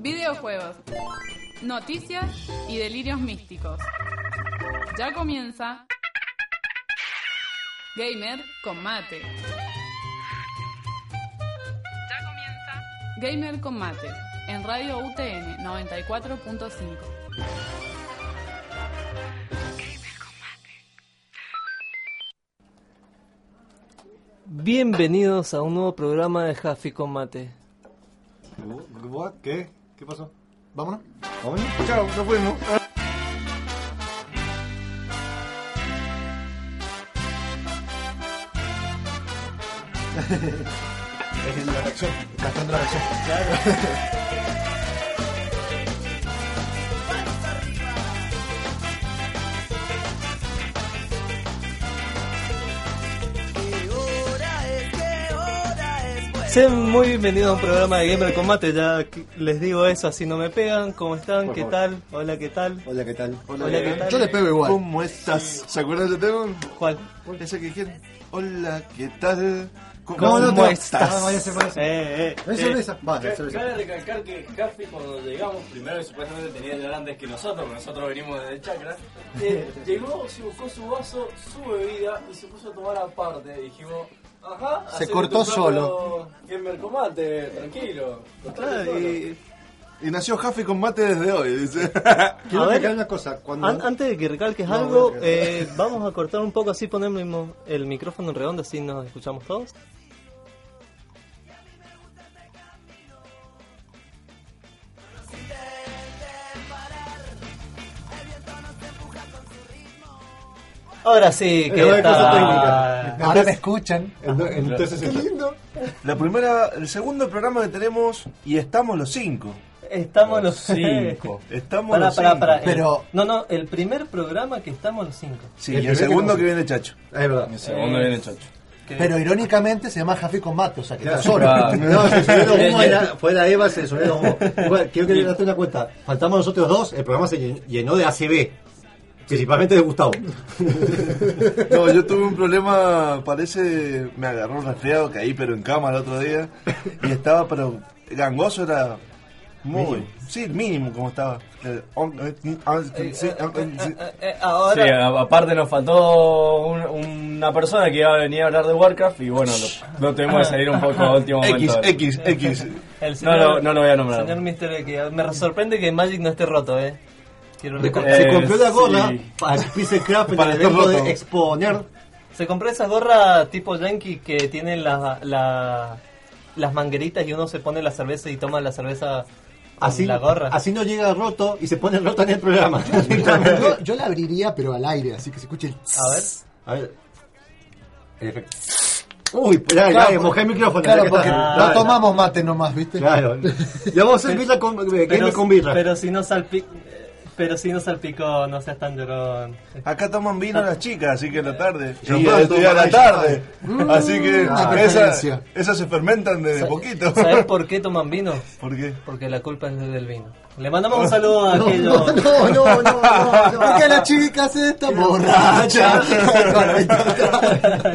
Videojuegos, noticias y delirios místicos. Ya comienza Gamer con Mate. Ya comienza Gamer con Mate en Radio UTN 94.5. Bienvenidos a un nuevo programa de Jaffi con. ¿Qué? ¿Qué pasó? ¿Vámonos? ¿Vámonos? Chao, nos fuimos. es la reacción, gastando la reacción. Sean muy bienvenidos a un programa de Gamer con Mate. Ya les digo eso, así no me pegan. ¿Cómo están? Por ¿Qué favor. tal? Hola, ¿qué tal? Hola, ¿qué tal? Hola, ¿qué tal? Yo le pego igual. ¿Cómo estás? ¿Se acuerdan de tema? ¿Cuál? Ese que dijeron. Hola, ¿qué tal? ¿Cómo, No, no, ¿Cómo no. estás? Ah, vaya a ser, vaya a ser. Eh, eh, ¿No hay eh. cerveza? Vale, cerveza. cabe recalcar que Jaffi cuando llegamos, primero que supuestamente tenía llegar antes que nosotros, porque nosotros venimos desde Chacra, eh, llegó, se buscó su vaso, su bebida y se puso a tomar aparte. Dijimos, ajá, Se cortó solo. Gamer Combate, tranquilo. cortate Claro, solo. y- Y nació Jaffe con mate desde hoy, dice. Quiero A ver. explicar una cosa. Cuando... An- antes de que recalques No, algo, no, no. eh, vamos a cortar un poco así, ponemos el micrófono en redondo, así nos escuchamos todos. Ahora sí, que cosa está... técnica. Ahora me escuchan. El, el, entonces, Qué lindo. La primera, el segundo programa que tenemos y estamos los cinco. Estamos los cinco. Estamos los cinco. Pero- El- no, no, el primer programa que estamos los cinco. Sí, El y el que segundo no- que viene Chacho. Es verdad. El segundo viene Chacho. Que- Pero irónicamente se llama Jaffe con Mate, o sea que Claro. está solo. No, se subió los humos, era- fue la Eva, se humos. Igual, quiero que le una cuenta. Faltamos nosotros dos, el programa se llen- llenó de ACB. Principalmente de Gustavo. No, yo tuve un problema, parece, me agarró un resfriado, caí pero en cama el otro día. Y estaba, pero gangoso era muy... Mínimo. Sí, mínimo como estaba. Eh, eh, ah, Eh, sí, eh, ah, eh, sí. eh, eh, Sí, ahora, a- aparte nos faltó un- una persona que iba a venir a hablar de Warcraft y bueno, lo, lo tuvimos que salir un poco a último X, momento. X, X. el No, no lo voy a nombrar. Señor Mister X, me sorprende que Magic no esté roto, eh. Se, co- recordar. se compró la gorra sí. para Pixel Craft Para el de exponer. Se compró esas gorras tipo yankee que tienen la, la- las mangueritas y uno se pone la cerveza y toma la cerveza Así, la gorra. así no llega roto y se pone roto en el programa. Yo, yo la abriría, pero al aire, así que se escuche el... A ver. A ver. El efecto. Uy, ya, ya, Claro, mojé el micrófono. Claro, porque no tomamos mate nomás, ¿viste? Claro. Ya vamos a hacer birra con, eh, gamer con birra. pero si no salpi- pero si no salpicó, no seas tan llorón. Acá toman vino las chicas, así que a la tarde. Yo puedo a, y a la tarde. Mm, Así que una esas esas se fermentan de poquito. ¿Sabes por qué toman vino? ¿Por qué? Porque la culpa es del vino. Le mandamos un saludo a aquellos. No, no, no, no, no. Porque la chica se está borracha.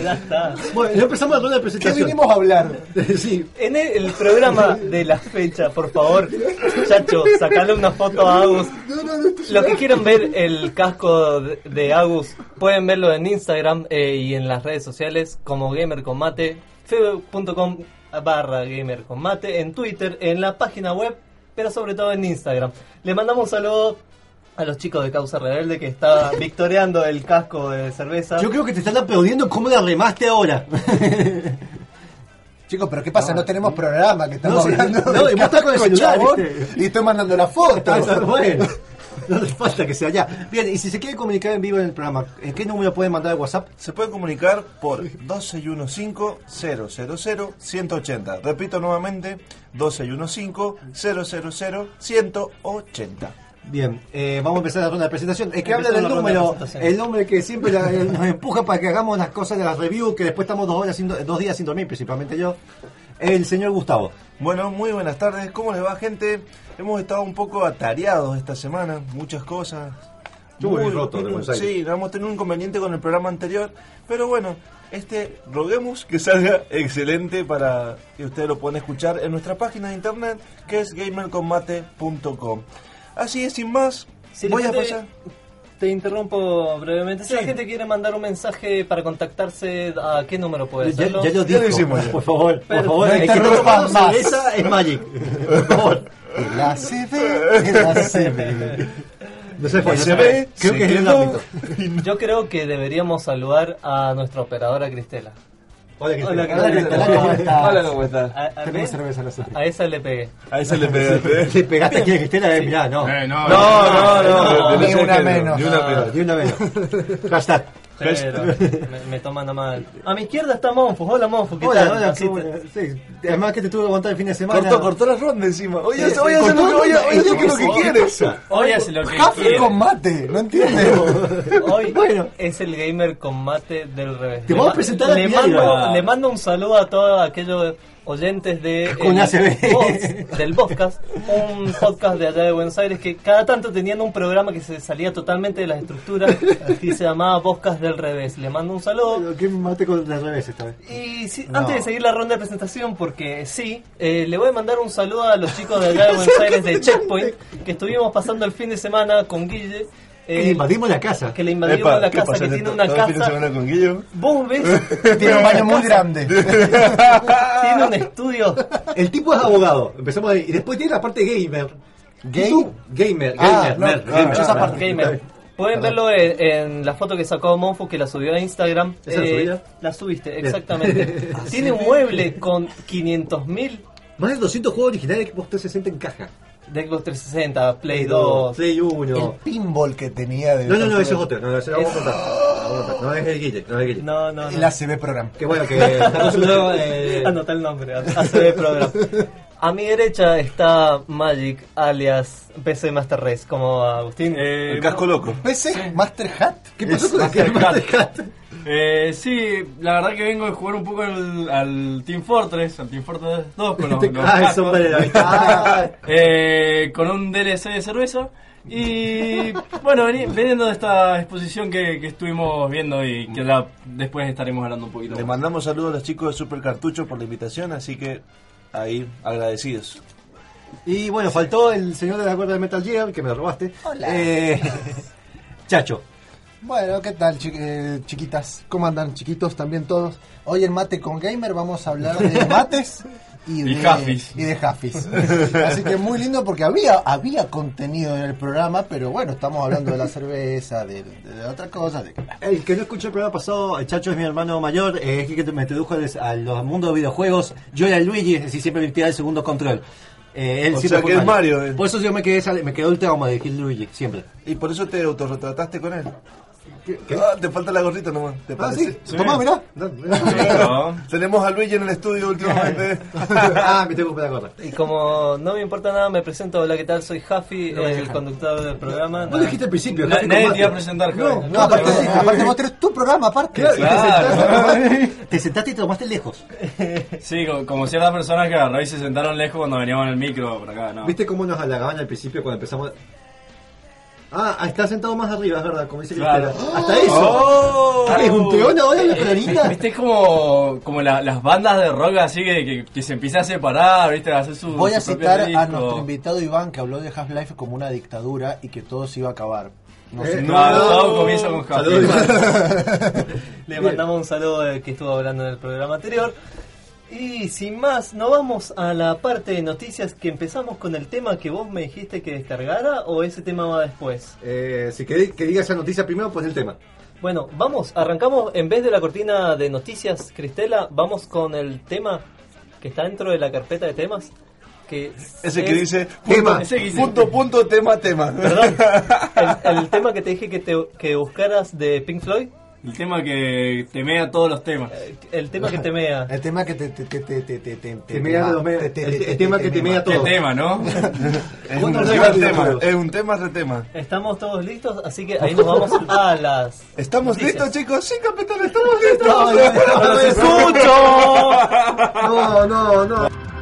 ya está. Bueno, ya empezamos la ronda de ¿Qué presentación. vinimos a hablar? sí. En el, el programa de la fecha, por favor, Chacho, sacale una foto a Agus. Lo que quieran ver el casco de, de Agus, pueden verlo en Instagram eh, y en las redes sociales como Gamer con Mate, facebook.com barra Gamer con Mate, en Twitter, en la página web, pero sobre todo en Instagram. Le mandamos un saludo a los chicos de Causa Rebelde que está victoriando el casco de cerveza. Yo creo que te están aplaudiendo cómo la remaste ahora. Chicos, pero ¿qué pasa? No tenemos programa que estamos No, hablando. no, y vos estás con el celular. Y estoy mandando la foto. Bueno. No hace falta que sea ya. Bien, y si se quiere comunicar en vivo en el programa, ¿en qué número pueden mandar el WhatsApp? Se puede comunicar por 2615-000-180. Repito nuevamente, 2615-000-180. Bien, eh, vamos a empezar la ronda de presentación. Es que habla del de número, el nombre que siempre la- nos empuja para que hagamos las cosas de las reviews, que después estamos dos, horas sin, do- dos días sin dormir, principalmente yo. El señor Gustavo. Bueno, muy buenas tardes. ¿Cómo les va, gente? Hemos estado un poco atareados esta semana, muchas cosas. Yo volví roto de Buenos Aires. Sí, hemos tenido un inconveniente con el programa anterior, pero bueno, Este roguemos que salga excelente para que ustedes lo puedan escuchar en nuestra página de internet que es gamercombate.com. Así es, sin más, Si voy a pasar. Te interrumpo brevemente. Si Sí. la gente quiere mandar un mensaje para contactarse, ¿a qué número puede Ya, hacerlo? ya lo Ya lo hicimos. Por favor, por Pero- favor. No interrumpas más. esa es Magic. Por favor. El ACB, el ACB. No sé, sé. ve, Creo que es el ámbito. Yo creo que deberíamos saludar a nuestra operadora Cristela. Hola, Cristina. Hola, Hola, ¿cómo estás? Hola, ¿cómo estás? A, a- Tenemos cerveza sala. a esa le pegué. A ese le pegaste. Le pegaste aquí a Cristina, eh, mirá, no. Eh, no, No, no, no. Ni de una menos. Ni una menos. Ni una menos. Hashtag. Pero me, me toman a mal. A mi izquierda está Monfus. Hola Monfus, ¿qué Hola, tal? hola, Así ¿cómo- te- sí. Además que te tuve que aguantar el fin de semana. Cortó, cortó la ronda encima. Oye, Sí, oye, sí, hace lo que, cortó. oye, oye, Eso ¿qué es lo que que sí. quiere? Hoy hace lo que Café quiere. con mate, no entiendes. Hoy Bueno. es el gamer con mate del revés. Te vamos a presentar a le mando, le mando un saludo a todos aquellos oyentes de ACB. Voz- del podcast, un podcast de allá de Buenos Aires que cada tanto tenían un programa que se salía totalmente de las estructuras y se llamaba Podcast del Revés. Le mando un saludo. ¿Qué mate con la revés esta vez? Y sí, No. antes de seguir la ronda de presentación, porque sí, eh, le voy a mandar un saludo a los chicos de allá de Buenos Aires de Checkpoint, que estuvimos pasando el fin de semana con Guille. Que eh, le invadimos la casa. que le invadimos Epa, la ¿qué casa, que tiene ¿Todo- una casa. Vos ves, Tiene un baño muy grande. tiene un estudio. El tipo es abogado. Empezamos ahí. Y después tiene la parte gamer. ¿Y tú? Gamer, Ah, gamer, no, gamer. esa parte. Gamer. Pueden verlo en, en la foto que sacó Monfu que la subió a Instagram. ¿Esa la ya? la subiste, exactamente. Tiene un mueble con 500.000 Más de 200 juegos originales que vos 360 en caja. De Xbox 360, Play 2. Play 1. El pinball que tenía de. No, no, no, ese es otro. No, ese lo vamos a contar. No es el Guille, no es el Guille. No, no, no. El ACB programa. Que bueno, que está consultado. Eh, Anota el nombre, ACB Program. A mi derecha está Magic, alias PC Master Race, como Agustín. Eh, El casco loco. PC, Master Hat. ¿Qué pasó con el Master Hat? Eh, sí, la verdad que vengo de jugar un poco al, al Team Fortress, al Team Fortress 2 con los, Ah, eh, con un DLC de cerveza. Y bueno, veni- veniendo de esta exposición que, que estuvimos viendo y que la- después estaremos hablando un poquito. Le mandamos saludos a los chicos de Super Cartucho por la invitación, así que ahí agradecidos. Y bueno, faltó el señor de la cuerda de Metal Gear, que me lo robaste. Hola. Eh, Chacho. Bueno, ¿qué tal, chi- eh, chiquitas? ¿Cómo andan, chiquitos? También todos. Hoy en Mate con Gamer vamos a hablar de mates y de, Y Jafis. y de Jafis. Así que muy lindo porque había había contenido en el programa, pero bueno, estamos hablando de la cerveza, de, de- de otra cosa. De... El que no escuchó el programa pasado, el Chacho es mi hermano mayor, eh, es el que me introdujo al- a los mundos de videojuegos. Yo era Luigi, es decir, siempre me tiraba el segundo control. Eh, él O siempre sea que es Mario, eh. Por eso yo me quedé, me quedó el trauma de decir Luigi, siempre. Y por eso te autorretrataste con él. Ah, te falta la gorrita nomás. ¿Te Ah, parece? sí, tomá, mirá. Tenemos a Luigi en el estudio últimamente. ah, me tengo que la gorra. Y como no me importa nada, me presento. Hola, ¿qué tal? Soy Jaffi, el conductor del programa. Vos dijiste al principio, Javi nadie te iba a presentar, No. No, aparte, aparte vos tenés tu programa aparte. Claro. Te, sentaste, te sentaste y te tomaste lejos. Sí, co- como ciertas personas que agarró y se sentaron lejos cuando veníamos en el micro por acá, ¿no? ¿Viste cómo nos halagaban al principio cuando empezamos? Ah, está sentado más arriba, es verdad, como dice Claro. Cristela. Hasta eso. ¡Oh! ¿Qué, ¿Es un peón ahora la clarita? Viste como, como la- las bandas de rock así que, que, que se empieza a separar, viste, a hacer su Voy a su citar a nuestro invitado Iván que habló de Half-Life como una dictadura y que todo se iba a acabar. No. Eh, No, todo comienza con Iván. Le mandamos un saludo al que estuvo hablando en el programa anterior. Y sin más, ¿no vamos a la parte de noticias que empezamos con el tema que vos me dijiste que descargara o ese tema va después? Eh, si querés que diga esa noticia primero, pues el tema. Bueno, vamos, arrancamos en vez de la cortina de noticias, Cristela, vamos con el tema que está dentro de la carpeta de temas. Que Ese que dice Tema. punto, dice- punto, punto, tema, tema. ¿Verdad? El, el tema que te dije que, te, que buscaras de Pink Floyd, El tema que temea todos los temas. el tema que temea. El tema que te te te te te te te Te mea los me- te- te- el- te- el tema te- que te te mea ¿Qué todo. tema, no? Es un ¿Cuántos tema, regalos tema. videojuegos? Es un tema, retema. Estamos todos listos, así que ahí nos vamos a las. ¿Estamos listos, chicos? Sí, capitán, estamos listos. No, no, no, ¡Los escucho! no, no, no.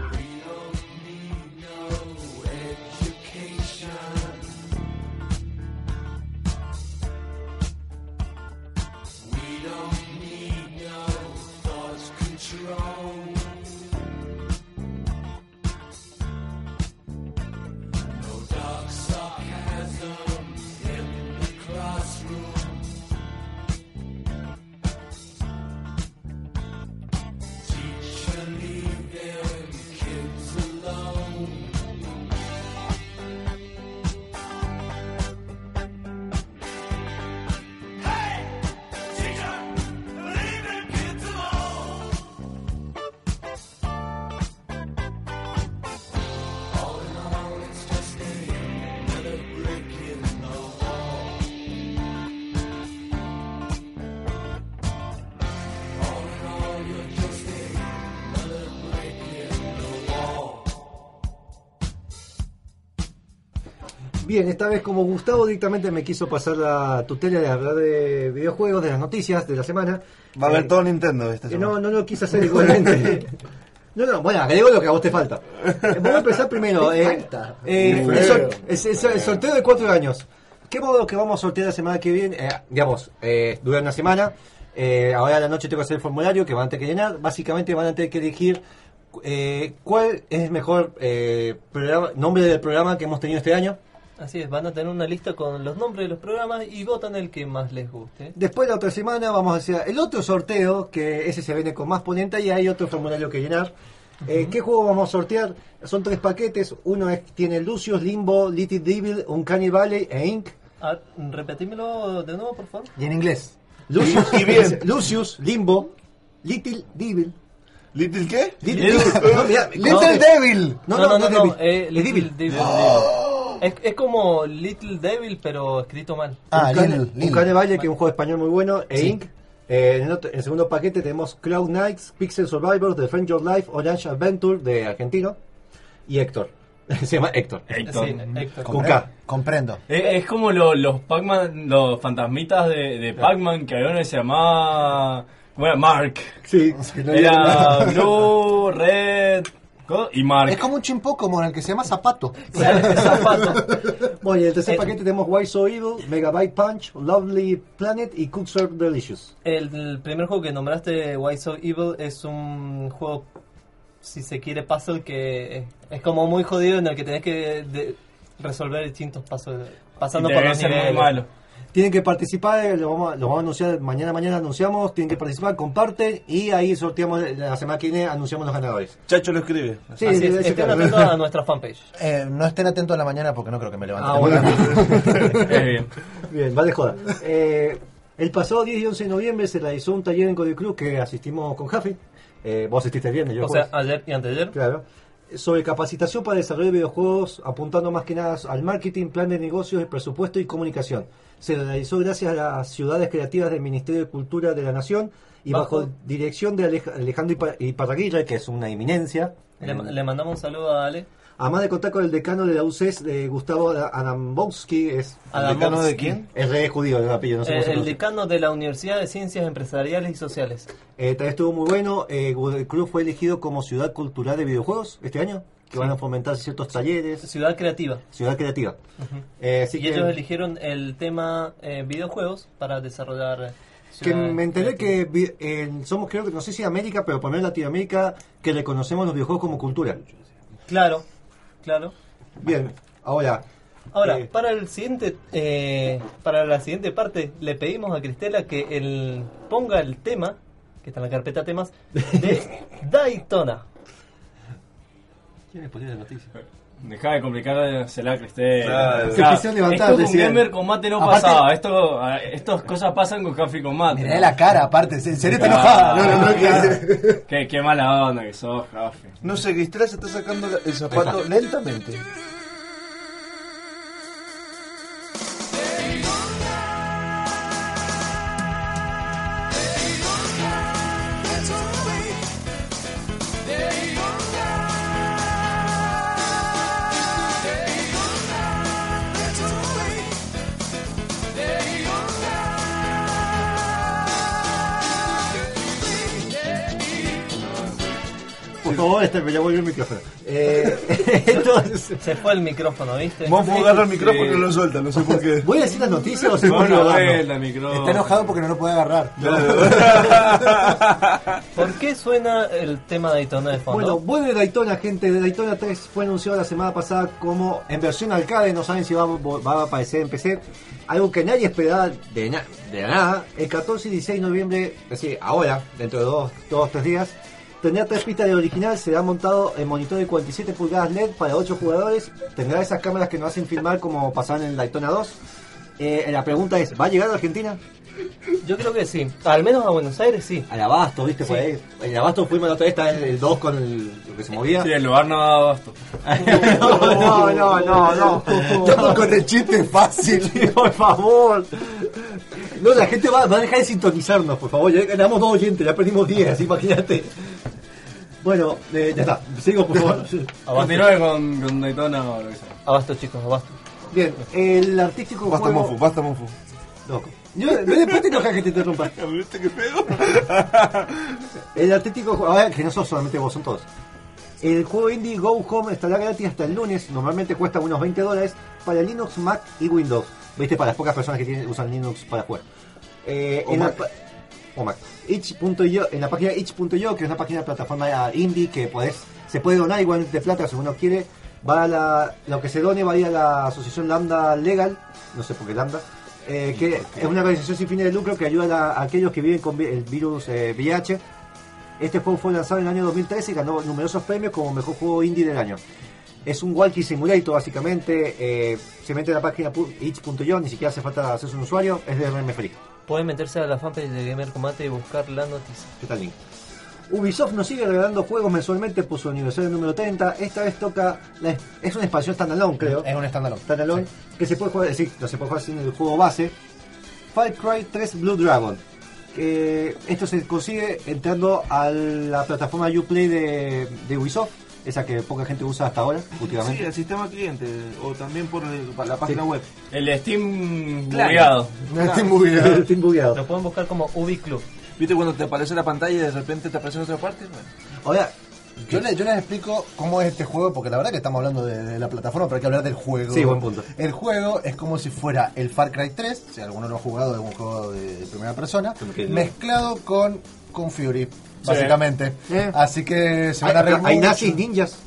Bien, esta vez como Gustavo directamente me quiso pasar la tutela de hablar de videojuegos, de las noticias de la semana. Va a haber Eh, todo Nintendo esta eh, semana. no, no lo quise hacer igualmente. No, no, bueno, agrego lo que a vos te falta. Eh, Vamos a empezar primero. eh, falta? eh, el, feo. es- es- el sorteo de cuatro años. ¿Qué modo que vamos a sortear la semana que viene? Eh, digamos, eh, dura una semana. Eh, ahora a la noche tengo que hacer el formulario que van a tener que llenar. Básicamente van a tener que elegir eh, cuál es el mejor eh, programa, nombre del programa que hemos tenido este año. Así es, van a tener una lista con los nombres de los programas y votan el que más les guste. Después la otra semana vamos a hacer el otro sorteo, que ese se viene con más ponenta y hay otro formulario que llenar. Eh, ¿Qué juego vamos a sortear? Son tres paquetes. Uno es, tiene Lucius, Limbo, Little Devil, Uncanny Valley e Inc. Ah, repetímelo de nuevo, por favor. Y en inglés. Lucius, Y bien. Lucius, Limbo, Little Devil. ¿Little qué? Little Devil. No, Little no, Devil. No, no, no, Devil. eh, Little Devil. Devil, Es, es como Little Devil, pero escrito mal. Ah, Little, Valley, que es un juego español muy bueno, e Sí. Inc. Eh, en, el otro- en el segundo paquete tenemos Cloud Knights, Pixel Survivors, The Friend Your Life, Orange Adventure de Argentino y Héctor. Se llama Héctor. Héctor. Sí, Héctor. Con K. Comprendo. Eh, Es, como lo- los Pac-Man, los fantasmitas de, de Pac-Man que había uno que se llamaba. ¿Cómo era? Mark. Sí. Era Blue, Red y Mark. Es como un chimpó como el que se llama Zapato. Zapato. Bueno, y en el tercer paquete tenemos Why So Evil, Megabyte Punch, Lovely Planet y Cook Serve Delicious. El, el primer juego que nombraste, Why So Evil, es un juego, si se quiere, puzzle que es, como muy jodido en el que tenés que de- resolver distintos pasos, pasando por los ser muy niveles. malo. Tienen que participar, eh, lo vamos, a, lo vamos a anunciar mañana, mañana anunciamos, tienen que participar, comparten y ahí sorteamos, eh, la semana que viene anunciamos los ganadores. Chacho lo escribe. Sí, Así sí, es, sí, estén claro. atentos a nuestra fanpage. Eh, no estén atentos a la mañana porque no creo que me levante. Ah, bueno. Bien. Bien, vale joda. Eh, el pasado 10 y 11 de noviembre se realizó un taller en Cody Cruz que asistimos con Jafi. Eh, vos asististe el viernes, yo O sea, ayer y anteayer. Claro. Sobre capacitación para desarrollar videojuegos, apuntando más que nada al marketing, plan de negocios, presupuesto y comunicación. Se realizó gracias a las ciudades creativas del Ministerio de Cultura de la Nación y bajo, Bajo- dirección de Alej- Alejandro Ipa- Iparraguirre, que es una eminencia. Le, Eh, le mandamos un saludo a Ale. Además de contar con el decano de la UCES, de Gustavo Adambowski, es Adamowski. decano de quién? es re judío el apellido, no sé cómo Eh, se el decano de la Universidad de Ciencias Empresariales y Sociales. Eh, también estuvo muy bueno. Eh, Godoy Cruz fue elegido como ciudad cultural de videojuegos este año, que Sí. van a fomentar ciertos talleres, Ciudad Creativa. ciudad creativa. Eh, así y que, ellos eligieron el tema eh, videojuegos para desarrollar. eh, que ciudades me enteré creativas. que vi- en- somos, creo que no sé si América, pero por lo menos Latinoamérica, que reconocemos los videojuegos como cultura. Claro, claro. Bien, ahora. Ahora, eh, para el siguiente, eh, para la siguiente parte, le pedimos a Cristela que él ponga el tema, que está en la carpeta temas, de Daytona. ¿Quién es la noticia? Deja de complicársela, Cristel. Claro. Se quisieron levantar, esto con decían. Gamer con mate no Aparte- pasaba. Esto, estas cosas pasan con café con mate. Mirá la cara, aparte. En serio te enojada. No, no, no, que- Qué, qué mala onda que sos, Jafi. No sé, Cristela se está sacando la- el zapato lentamente. Por favor, este, me ya volvió el micrófono. Eh, entonces, Se fue el micrófono, ¿viste? Monfo agarra el Sí. micrófono y lo suelta, no sé por qué. ¿voy a decir las noticias o se vuelve a. Está enojado porque no lo puede agarrar. ¿Por qué suena el tema Daytona de fondo? Bueno, vuelve Daytona, gente. Daytona 3 fue anunciado la semana pasada como en versión arcade. No saben si va, va a aparecer en PC. Algo que nadie esperaba de, na- de nada. El 14 y 16 de noviembre, es decir, ahora, dentro de dos, dos tres días, tendrá tres pistas de original. Será montado en monitor de 47 pulgadas LED para 8 jugadores. Tendrá esas cámaras que nos hacen filmar como pasaban en Daytona 2. Eh, la pregunta es, ¿va a llegar a Argentina? Yo creo que sí. Al menos a Buenos Aires sí. Al Abasto, ¿viste? Por Sí. ahí. En Abasto fuimos la otra vez, está el, el 2 con el, lo que se movía. Sí, el lugar no da abasto. no, no, no, no. Estamos con el chiste fácil. Sí, por favor. No, la gente va, va a dejar de sintonizarnos, por favor. Ya ganamos dos oyentes, ya perdimos 10, imagínate. Bueno, eh, ya está. Sigo, por favor. Continúe con, con Daytona o lo que sea. abasto chicos, abasto. Bien, el artístico Basta juego... Monfu, basta Monfu. Loco. Yo, después te enojas que te interrumpa. ¿Viste que pego? El artístico juego... A ver, que no sos solamente vos, son todos. El juego indie Go Home estará gratis hasta el lunes. Normalmente cuesta unos 20 dólares para Linux, Mac y Windows. ¿Viste? Para las pocas personas que tienen, usan Linux para jugar. Eh, O en Mac. La, o Mac. Itch.io, en la página itch.io, que es una página de plataforma indie que podés, se puede donar igual de plata si uno quiere. Va a la, lo que se done va a ir a la asociación Lambda Legal, no sé por qué Lambda, eh, que es una organización sin fines de lucro que ayuda a, aquellos que viven con el virus eh, VIH. Este juego fue lanzado en el año 2013 y ganó numerosos premios como mejor juego indie del año. Es un walkie simulator básicamente, eh, se mete en la página itch.io, ni siquiera hace falta hacerse un usuario, es de RM Free. Pueden meterse a la fanpage de Gamer Combate y buscar la noticia. ¿Qué tal link? Ubisoft nos sigue regalando juegos mensualmente por su aniversario número 30. Esta vez toca. la- es una expansión standalone, creo. Es un estándar. Standalone que se puede jugar, sí, no se puede jugar sin el juego base. Far Cry 3 Blue Dragon. Que esto se consigue entrando a la plataforma Uplay de, de Ubisoft, esa que poca gente usa hasta ahora, Sí, últimamente. el sistema cliente. O también por el- la página web. El Steam Claro. bugueado. Estoy muy bien. Estoy bugueado. Lo pueden buscar como Ubi Club. ¿Viste cuando te aparece la pantalla y de repente te aparece en otra parte? Bueno. Ahora, Yo, le- yo les explico cómo es este juego, porque la verdad que estamos hablando de, de la plataforma, pero hay que hablar del juego. Sí, buen punto. El juego es como si fuera el Far Cry 3, si alguno lo ha jugado, es un juego de, de primera persona, mezclado con, con Fury, básicamente. Eh. Así que se van a hay, reír hay mucho. nazis ninjas.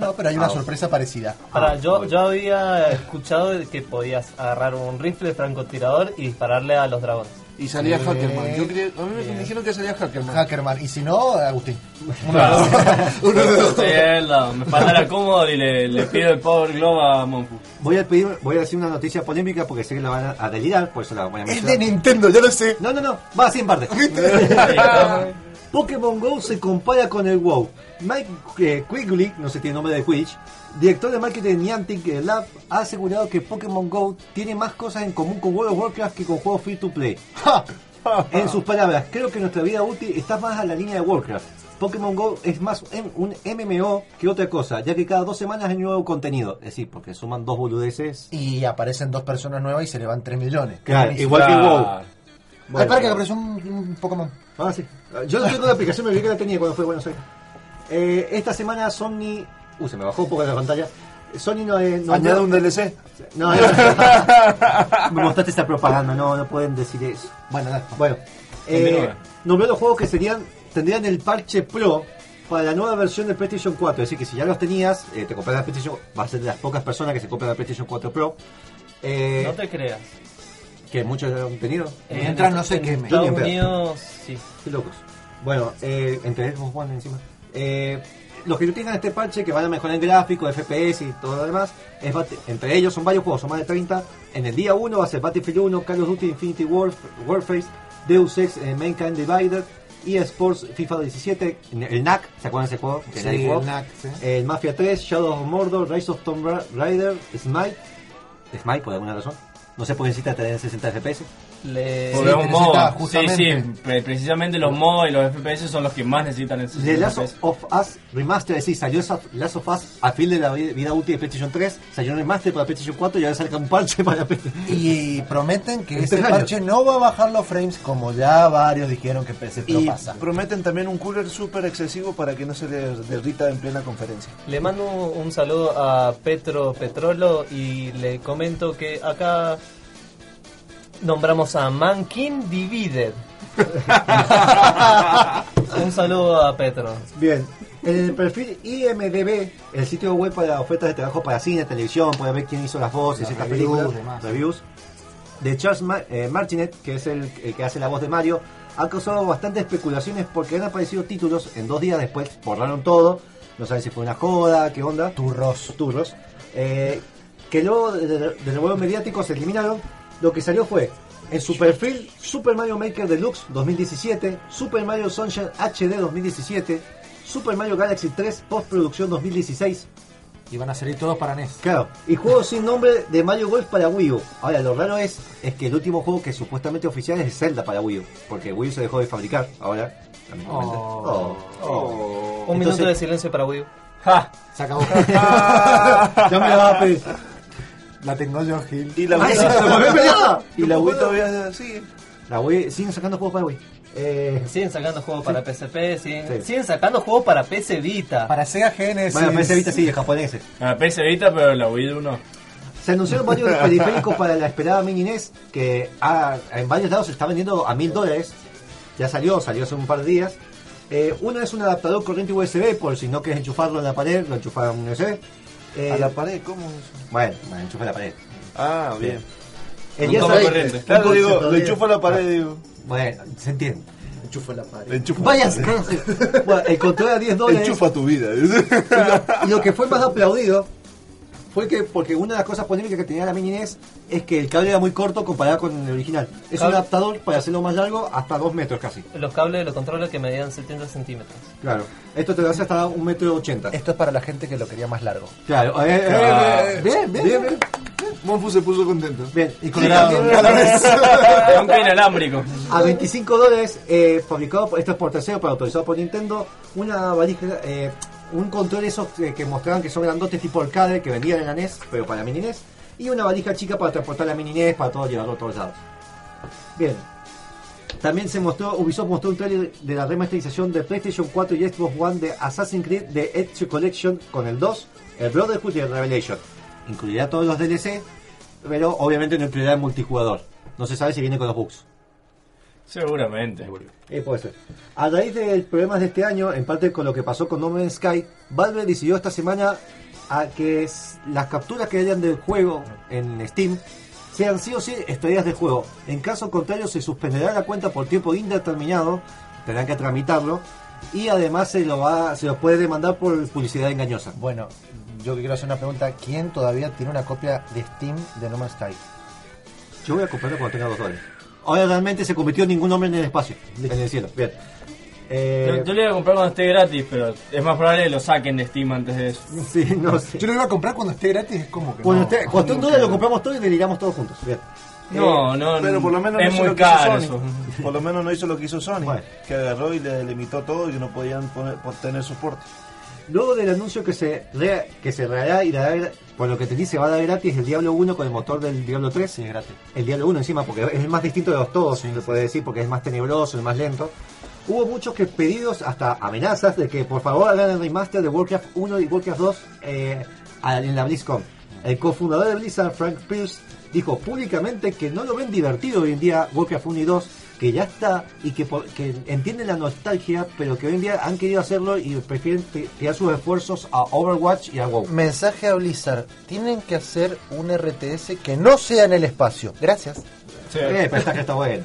No, pero hay una Ah, sorpresa parecida. Para, Ah, yo, yo había escuchado de que podías agarrar un rifle francotirador y dispararle a los dragones. Y salía Eh. Hackerman. Yo creí- a mí me dijeron que salía Hackerman. Hackerman, y si no, Agustín. Sí, es la- me falta la cómodo y le, le pido el Power Glove a Monfu. Voy a pedir, voy a decir una noticia polémica porque sé que la van a, delirar, por eso la voy a Es de mencionar. Nintendo, yo lo sé. No, no, no, va así en parte. Pokémon Go se compara con el WoW. Mike eh, Quigley, no sé tiene nombre de Quidditch, director de marketing de Niantic eh, Lab, ha asegurado que Pokémon Go tiene más cosas en común con World of Warcraft que con juegos free to play. En sus palabras, creo que nuestra vida útil está más a la línea de Warcraft. Pokémon Go es más un- MMO que otra cosa, ya que cada dos semanas hay nuevo contenido. Es decir, porque suman dos boludeces. Y aparecen dos personas nuevas y se le van 3 millones. Claro, igual que WoW. Bueno, espera que apareció un, un Pokémon. Ah, sí. Yo no tengo la aplicación, me olvidé que la tenía cuando fue a Buenos Aires. Eh, esta semana Sony... Uh, se me bajó un poco la pantalla. Sony no... Eh, no Añade un DLC. No, no. me mostraste esta propaganda, no, no pueden decir eso. Bueno, dale. Bueno, eh, nombró los juegos que serían tendrían el parche Pro para la nueva versión del PlayStation 4. Es decir, que si ya los tenías, eh, te compras la PlayStation, vas a ser de las pocas personas que se compran la PlayStation 4 Pro. Eh, No te creas. Que muchos han tenido. Mientras no se queme. Estados Unidos, sí. Qué locos. Bueno, eh, entre Xbox One encima. Eh, los que tengan este parche que van a mejorar en gráfico, FPS y todo lo demás, es entre ellos son varios juegos, son más de 30. En el día 1 va a ser Battlefield 1, Call of Duty Infinity Warf- Warfare, Deus Ex, eh, Mankind Divided, EA Sports FIFA 17, el NAC, ¿se acuerdan de ese juego? Sí, el NAC, sí. El Mafia 3, Shadow of Mordor, Rise of Tomb Ra- Raider, Smite, Smite por alguna razón. No sé por qué necesita tener 60 FPS. Le... Por Sí, modos. Sí, justamente. sí, pre- precisamente los modos y los FPS son los que más necesitan el The Last FPS. of Us Remaster, sí, salió Last of Us a fin de la vi- vida útil de PlayStation 3, salió un remaster para PlayStation 4 y ahora salga un parche para PlayStation Y prometen que Este ese parche no va a bajar los frames como ya varios dijeron que PC Pro Y pasa. prometen también un cooler súper excesivo para que no se les derrita en plena conferencia. Le mando un saludo a Petro Petrolo y le comento que acá nombramos a Mankin Divided. un saludo a Petro. Bien, en el perfil IMDB, el sitio web para ofertas de trabajo para cine, televisión, puede ver quién hizo las voces, Las estas reviews, películas, demás. reviews, de Charles Ma- eh, Martinet, que es el, el que hace la voz de Mario, ha causado bastantes especulaciones porque han aparecido títulos en dos días después, borraron todo, no saben si fue una joda, qué onda. Turros. turros, eh, que luego de, de, de revuelo mediático se eliminaron. Lo que salió fue en su perfil Super Mario Maker Deluxe 2017, Super Mario Sunshine HD 2017, Super Mario Galaxy 3 postproducción 2016, Y van a salir todos para NES. claro, y juegos sin nombre de Mario Golf para Wii U. Ahora, lo raro es, es que el último juego que supuestamente oficial es Zelda para Wii U, porque Wii U se dejó de fabricar ahora. lamentablemente. Oh. Oh. Un Entonces- minuto de silencio para Wii U. ¡Ja! Se acabó. ya me la vas a pedir. La tengo yo, Gil. Y la ¡Ay, Wii, se me volvió peleada! y la Wii todavía sigue. La Wii, siguen sacando juegos para Wii. Eh, Siguen sacando juegos para PSP, siguen, Sí. siguen sacando juegos para PC Vita. Para Sega Genesis. bueno, PS Vita sí, japoneses. La PC Vita, pero la Wii no. Se anunciaron varios periféricos para la esperada Mini NES que ah, en varios lados se está vendiendo a mil dólares. Ya salió, salió hace un par de días. Eh, uno es un adaptador corriente USB, por si no quieres enchufarlo en la pared, lo enchufas a un USB. Eh, A la pared, ¿cómo es eso? Bueno, bueno, enchufa en la pared. Ah, bien. El Un día corriente. Claro, digo, lo de- enchufo a la pared, digo. Bueno, se entiende. Enchufo en la pared. Vaya, bueno, el control a 10 dólares. Enchufa tu vida. Y lo que fue más aplaudido fue que, porque una de las cosas polémicas que tenía la Mini NES es que el cable era muy corto comparado con el original. Es un adaptador para hacerlo más largo hasta 2 metros casi. Los cables de los controles que medían 70 centímetros. Claro. Esto te lo hace hasta un metro ochenta. Esto es para la gente que lo quería más largo. Claro. eh, eh, eh, bien, bien, bien, bien. Monfu se puso contento. Bien, y con. Nunca inalámbrico. a 25 dólares, eh, fabricado, por- esto es por tercero, pero autorizado por Nintendo, una valija, eh, un control esos que, mostraban que son grandotes tipo arcade que vendían en la NES, pero para mini NES, y una valija chica para transportar la mini NES para todo llevarlo a todos lados. Bien. También se mostró, Ubisoft mostró un trailer de la remasterización de PlayStation 4 y Xbox One de Assassin's Creed de Ezio Collection con el 2, el Brotherhood y el Revelation. Incluirá todos los DLC, pero obviamente no incluirá el multijugador. No se sabe si viene con los bugs. Seguramente. Eh, puede ser. A raíz de problemas de este año, en parte con lo que pasó con No Man's Sky, Valve decidió esta semana a que las capturas que hayan del juego en Steam sean sí o sí estrellas del juego. En caso contrario, se suspenderá la cuenta por tiempo indeterminado, tendrán que tramitarlo, y además se lo va, se lo puede demandar por publicidad engañosa. Bueno, yo quiero hacer una pregunta. ¿Quién todavía tiene una copia de Steam de No Man's Sky? Yo voy a comprarlo cuando tenga dos dólares. Ahora realmente se convirtió en ningún hombre en el espacio, en el cielo. Bien. Eh, Yo, yo le voy a comprar cuando esté gratis, pero es más probable que lo saquen de Steam antes de eso. sí, no sé. Yo lo iba a comprar cuando esté gratis, es como que. Cuando, no. esté- cuando dólar lo compramos todo y deliramos todos juntos. Bien. No, no, Pero por lo menos es no muy lo caro eso. Por lo menos no hizo lo que hizo Sony. Bueno. Que agarró y le limitó todo y no podían poner, tener soporte. Luego del anuncio que se rea- que se rehará y dará, por lo que te dice, va a dar gratis el Diablo 1 con el motor del Diablo 3. Sí, es gratis. El Diablo 1 encima, porque es el más distinto de los todos, se puede decir, porque es más tenebroso, el más lento. Hubo muchos que pedidos, hasta amenazas, de que por favor hagan el remaster de Warcraft 1 y Warcraft 2 eh, en la BlizzCon. El cofundador de Blizzard, Frank Pierce, dijo públicamente que no lo ven divertido hoy en día Warcraft 1 y 2, que ya está y que, que entienden la nostalgia, pero que hoy en día han querido hacerlo y prefieren ti- tirar sus esfuerzos a Overwatch y a WoW. Mensaje a Blizzard. Tienen que hacer un RTS que no sea en el espacio. Gracias. Sí. Eh, pero que está bueno.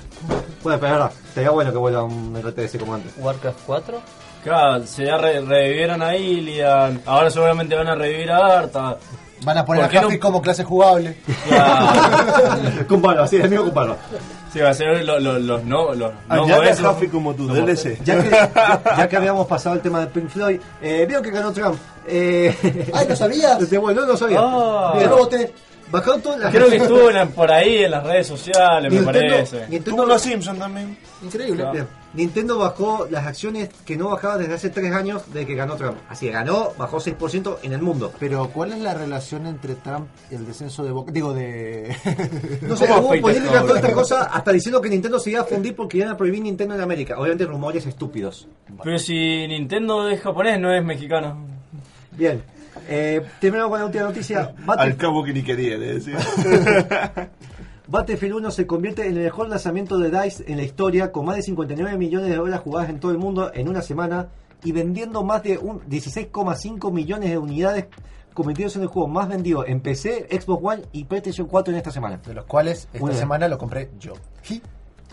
Bueno, pero verdad, sería bueno que vuelva un RTS como antes. Warcraft 4. Claro, se ya re- revivieron a Ilian, ahora seguramente van a revivir a Arta. Van a poner a ¿Por qué no- Huffy como clase jugable. Ya, con Barba, sí, es mío Barba. Sí, va a ser lo- lo- los no, los no Añade esos. a Huffy como tu DLC. Ya que, ya, que habíamos pasado el tema de Pink Floyd, eh, vieron que ganó Trump. Eh, Ay, ¿no sabías? Este, bueno, no lo sabía. Ah. Bien. Yo lo voté. Bajaron todas las Creo que estuvo por ahí en las redes sociales, me Nintendo, parece. Nintendo, Tuvo los Simpsons también. Increíble. Claro. Nintendo bajó las acciones que no bajaba desde hace tres años de que ganó Trump. Así que ganó, bajó 6% en el mundo. Pero, ¿cuál es la relación entre Trump y el descenso de Boca? Digo, de. No sé, ¿Cómo hubo todo? toda esta cosa hasta diciendo que Nintendo se iba a fundir porque iban a prohibir Nintendo en América. Obviamente rumores estúpidos. Pero si Nintendo es japonés, no es mexicano. Bien. Eh, terminamos con la última noticia. Al cabo que ni quería, le decía. Battlefield 1 se convierte en el mejor lanzamiento de DICE en la historia, con más de 59 millones de horas jugadas en todo el mundo en una semana y vendiendo más de un 16,5 millones de unidades, convirtiéndose en el juego más vendido en PC, Xbox One y PlayStation 4 en esta semana. De los cuales esta Muy bien. semana lo compré yo.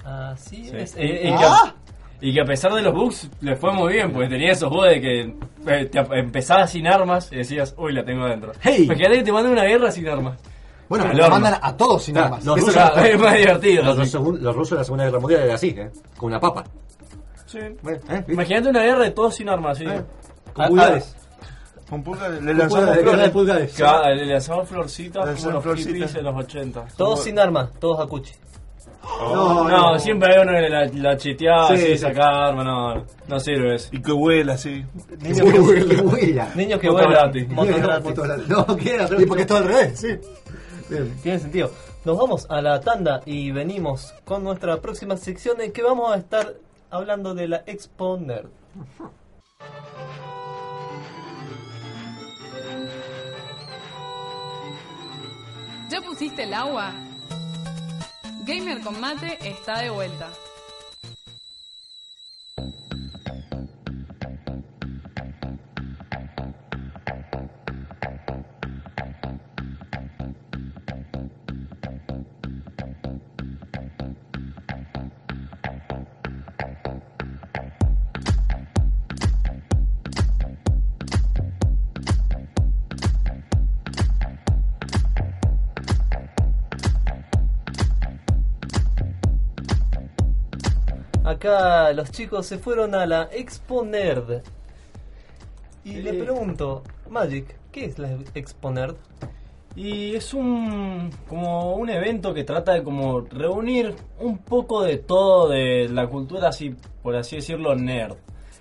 Así Sí. es. Y, Eh, eh, que, y que a pesar de los bugs, le fue muy bien, porque tenía esos juegos de que eh, te empezabas sin armas y decías, uy, la tengo adentro. Hey. Imagínate que te mandan una guerra sin armas. Bueno, pero lo mandan a todos sin armas. los rusos- es- más divertido. Los, rusos de la Segunda Guerra Mundial era así, ¿eh? con una papa. Sí. ¿eh? Imagínate una guerra de todos sin armas, sí. Eh, Con Ah, pulgares. Con pulga le Con lanzamos pulgares, guerra de flores. pulgares. Que le lanzaban florcitas como los hippies en los 80. todos sin armas, todos a cuchi. No, No, no. siempre hay uno que la, la chiteaba Sí, así, sí. sacar no, no sirve eso. Y que huela así. Niños que, que vuelan. Niños que No, ¿qué era? Y porque es todo al revés, sí. Tiene sentido. Nos vamos a la tanda y venimos con nuestra próxima sección en que vamos a estar hablando de la Expo Nerd. ¿Ya pusiste el agua? Gamer con mate está de vuelta. Acá los chicos se fueron a la Expo Nerd. Y le pregunto, Magic, ¿qué es la Expo Nerd? Y es un como un evento que trata de como reunir un poco de todo de la cultura así, por así decirlo, nerd.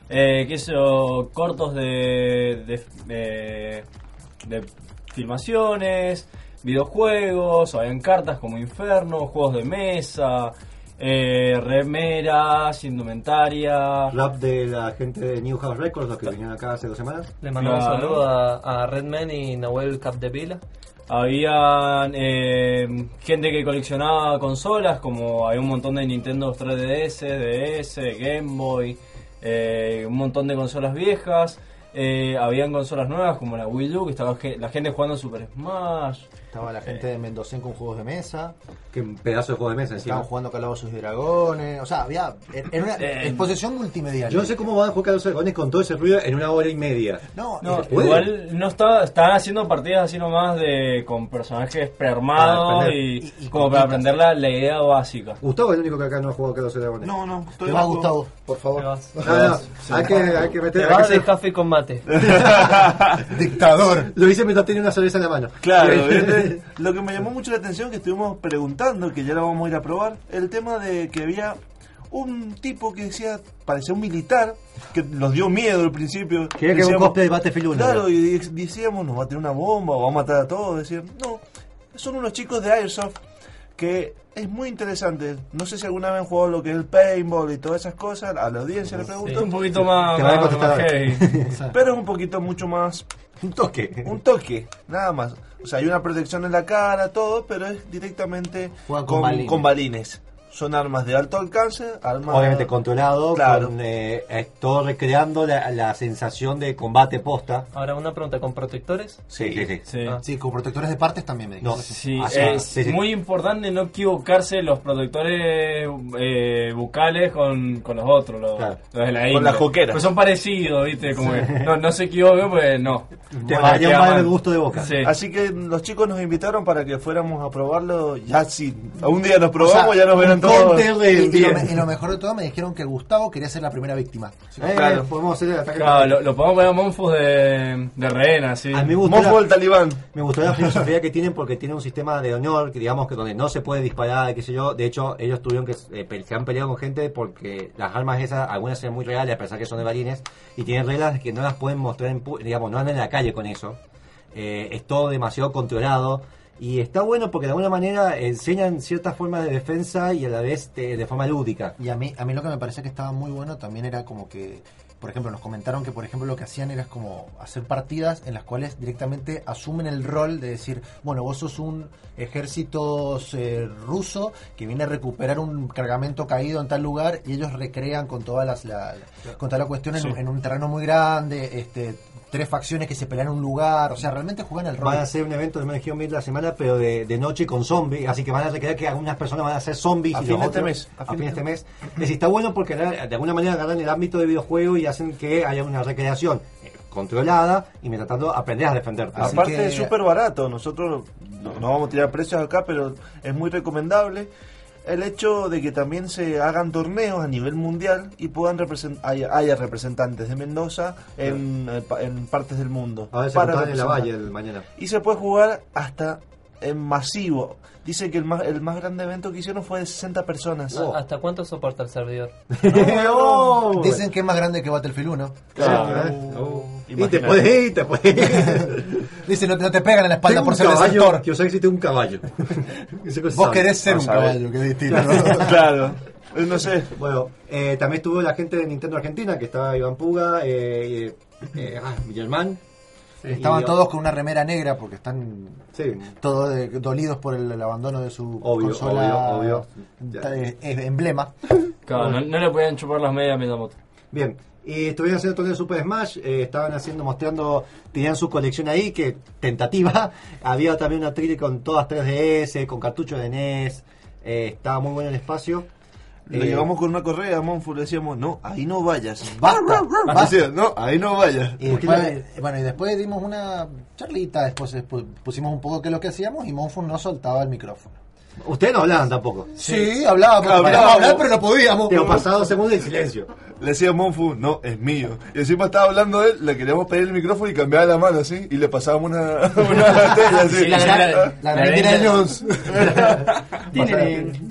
Eh, que eso, cortos de, de, de- de filmaciones, videojuegos, o en cartas como Inferno, juegos de mesa, eh, remeras, indumentaria. Rap de la gente de New House Records, los que vinieron acá hace dos semanas. Le mandamos Claro. un saludo a, a Redman y Nahuel Capdevila. Había eh, gente que coleccionaba consolas, como hay un montón de Nintendo 3DS, DS, Game Boy, eh, un montón de consolas viejas. Eh, habían consolas nuevas como la Wii U, que estaba la gente jugando Super Smash. Estaba la gente de Mendocén con juegos de mesa. Que un pedazo de juego de mesa encima. Estaban jugando Calabozos y Dragones. O sea, había. Era una Eh, exposición multimedial. Yo no sé cómo van a jugar los dragones con todo ese ruido en una hora y media. No, No, eh, igual no está, estaban haciendo partidas así nomás de con personajes prearmados y, Y- y como para aprender la, la idea básica. Gustavo es el único que acá no ha jugado que los dragones. No, no, estoy te va loco. Gustavo, por Te favor. vas, No, hay que, hay que te meter. hay vas que de ser- café con mate. Dictador. Lo hice mientras tenía una cerveza en la mano. Claro. lo que me llamó mucho la atención que estuvimos preguntando, que ya lo vamos a ir a probar, el tema de que había un tipo que decía, parecía un militar, que nos dio miedo al principio. Quería que haga un de Battlefield 1. Claro, y de- decíamos, nos va a tener una bomba o va a matar a todos. Decían, no, son unos chicos de Airsoft que es muy interesante. No sé si alguna vez han jugado lo que es el paintball y todas esas cosas. A la audiencia le pregunto. Un poquito más. Pero es un poquito mucho más Un toque. un toque, nada más. O sea, hay una protección en la cara, todo, pero es directamente con con, balines. con balines. Son armas de alto alcance, armas... Obviamente controlado, Claro. con, eh, eh, todo recreando la, la sensación de combate posta. Ahora una pregunta, ¿con protectores? Sí, sí, sí. Sí. Ah. Sí, con protectores de partes también me. No, Sí, Así, es sí, sí. muy importante no equivocarse los protectores eh, bucales con, con los otros, los, Claro. los de la Con las joqueras. Pues son parecidos, ¿viste? Como que no, no se equivoquen, pues no. Te Bueno, varía queda mal el gusto de boca. Sí. Así que los chicos nos invitaron para que fuéramos a probarlo. Ya si un día nos probamos, O sea, ya nos verán todos. Counter de- Y, y lo, y mejor de todo me dijeron que Gustavo quería ser la primera víctima. Eh, Claro. podemos hacer el ataque. Claro, lo, lo podemos poner a Monfus de, de rehén, así. A mí me gustó, Mofo la, del talibán. me gustó la filosofía que tienen porque tiene un sistema de honor que digamos que donde no se puede disparar, qué sé yo. De hecho, ellos tuvieron que eh, se han peleado con gente porque las armas esas, algunas son muy reales a pesar que son de balines y tienen reglas que no las pueden mostrar en digamos, no andan en la calle con eso. Eh, es todo demasiado controlado y está bueno porque de alguna manera enseñan ciertas formas de defensa y a la vez de, de forma lúdica. Y a mí, a mí lo que me parecía que estaba muy bueno también era como que, por ejemplo, nos comentaron que, por ejemplo, lo que hacían era como hacer partidas en las cuales directamente asumen el rol de decir, bueno, vos sos un ejército eh, ruso que viene a recuperar un cargamento caído en tal lugar y ellos recrean con todas las, la, con toda la cuestión en, un- en un terreno muy grande, este tres facciones que se pelean en un lugar, o sea, realmente juegan el rol. Van a hacer un evento de Medio Mil la semana, pero de, de noche con zombies, así que van a recrear que algunas personas van a ser zombies A y fin de este mes, a A, fin de de este mes. Es decir, está bueno porque de alguna manera agarran el ámbito de videojuego y hacen que haya una recreación eh, controlada y mientras tanto aprendes a defenderte. Así Aparte que- es súper barato, nosotros no, no vamos a tirar precios acá, pero es muy recomendable el hecho de que también se hagan torneos a nivel mundial y puedan represent haya, haya representantes de Mendoza en, eh, en partes del mundo. A ver si para en la valle el mañana. Y se puede jugar hasta en masivo. Dice que el más, el más grande evento que hicieron fue de 60 personas. ¿A- ¿Hasta cuánto soporta el servidor? Oh. Dicen que es más grande que Battlefield 1. Claro. Y te puedes ir, te puedes ir. Dicen, no te, no te pegan en la espalda Tengo por ser caballo, receptor. que Osaki tiene un caballo. Vos sabe. querés ser un caballo, que es distinto. ¿no? claro. Eh, No sé. Bueno, eh, también estuvo la gente de Nintendo Argentina, que estaba Iván Puga, eh, eh, ah. Estaban todos con una remera negra porque están Sí. todos de- dolidos por el, el abandono de su Obvio, consola obvio, obvio. eh, eh, emblema. Claro, no, no le podían chupar las medias a Miyamoto. Bien. Y estuvieron haciendo torneo de Super Smash, eh, estaban haciendo, mostrando, tenían su colección ahí, que tentativa. Había también una tril con todas 3DS, con cartuchos de NES. eh, estaba muy bueno el espacio. Lo Eh, llevamos con una correa a Monfu, le decíamos, no, ahí no vayas. Basta, basta. No, ahí no vayas. Y después, bueno, y después dimos una charlita, después pu- pusimos un poco qué es lo que hacíamos y Monfun no soltaba el micrófono. Ustedes no hablaban tampoco. Sí, hablábamos, Hablábamos. hablar pero no podíamos. Pero pasado segundos en silencio. Le decía a Monfu, no, es mío. Y encima estaba hablando él, le queríamos pedir el micrófono y cambiaba la mano así, y le pasábamos una, una tela así. Sí, la- la- La la-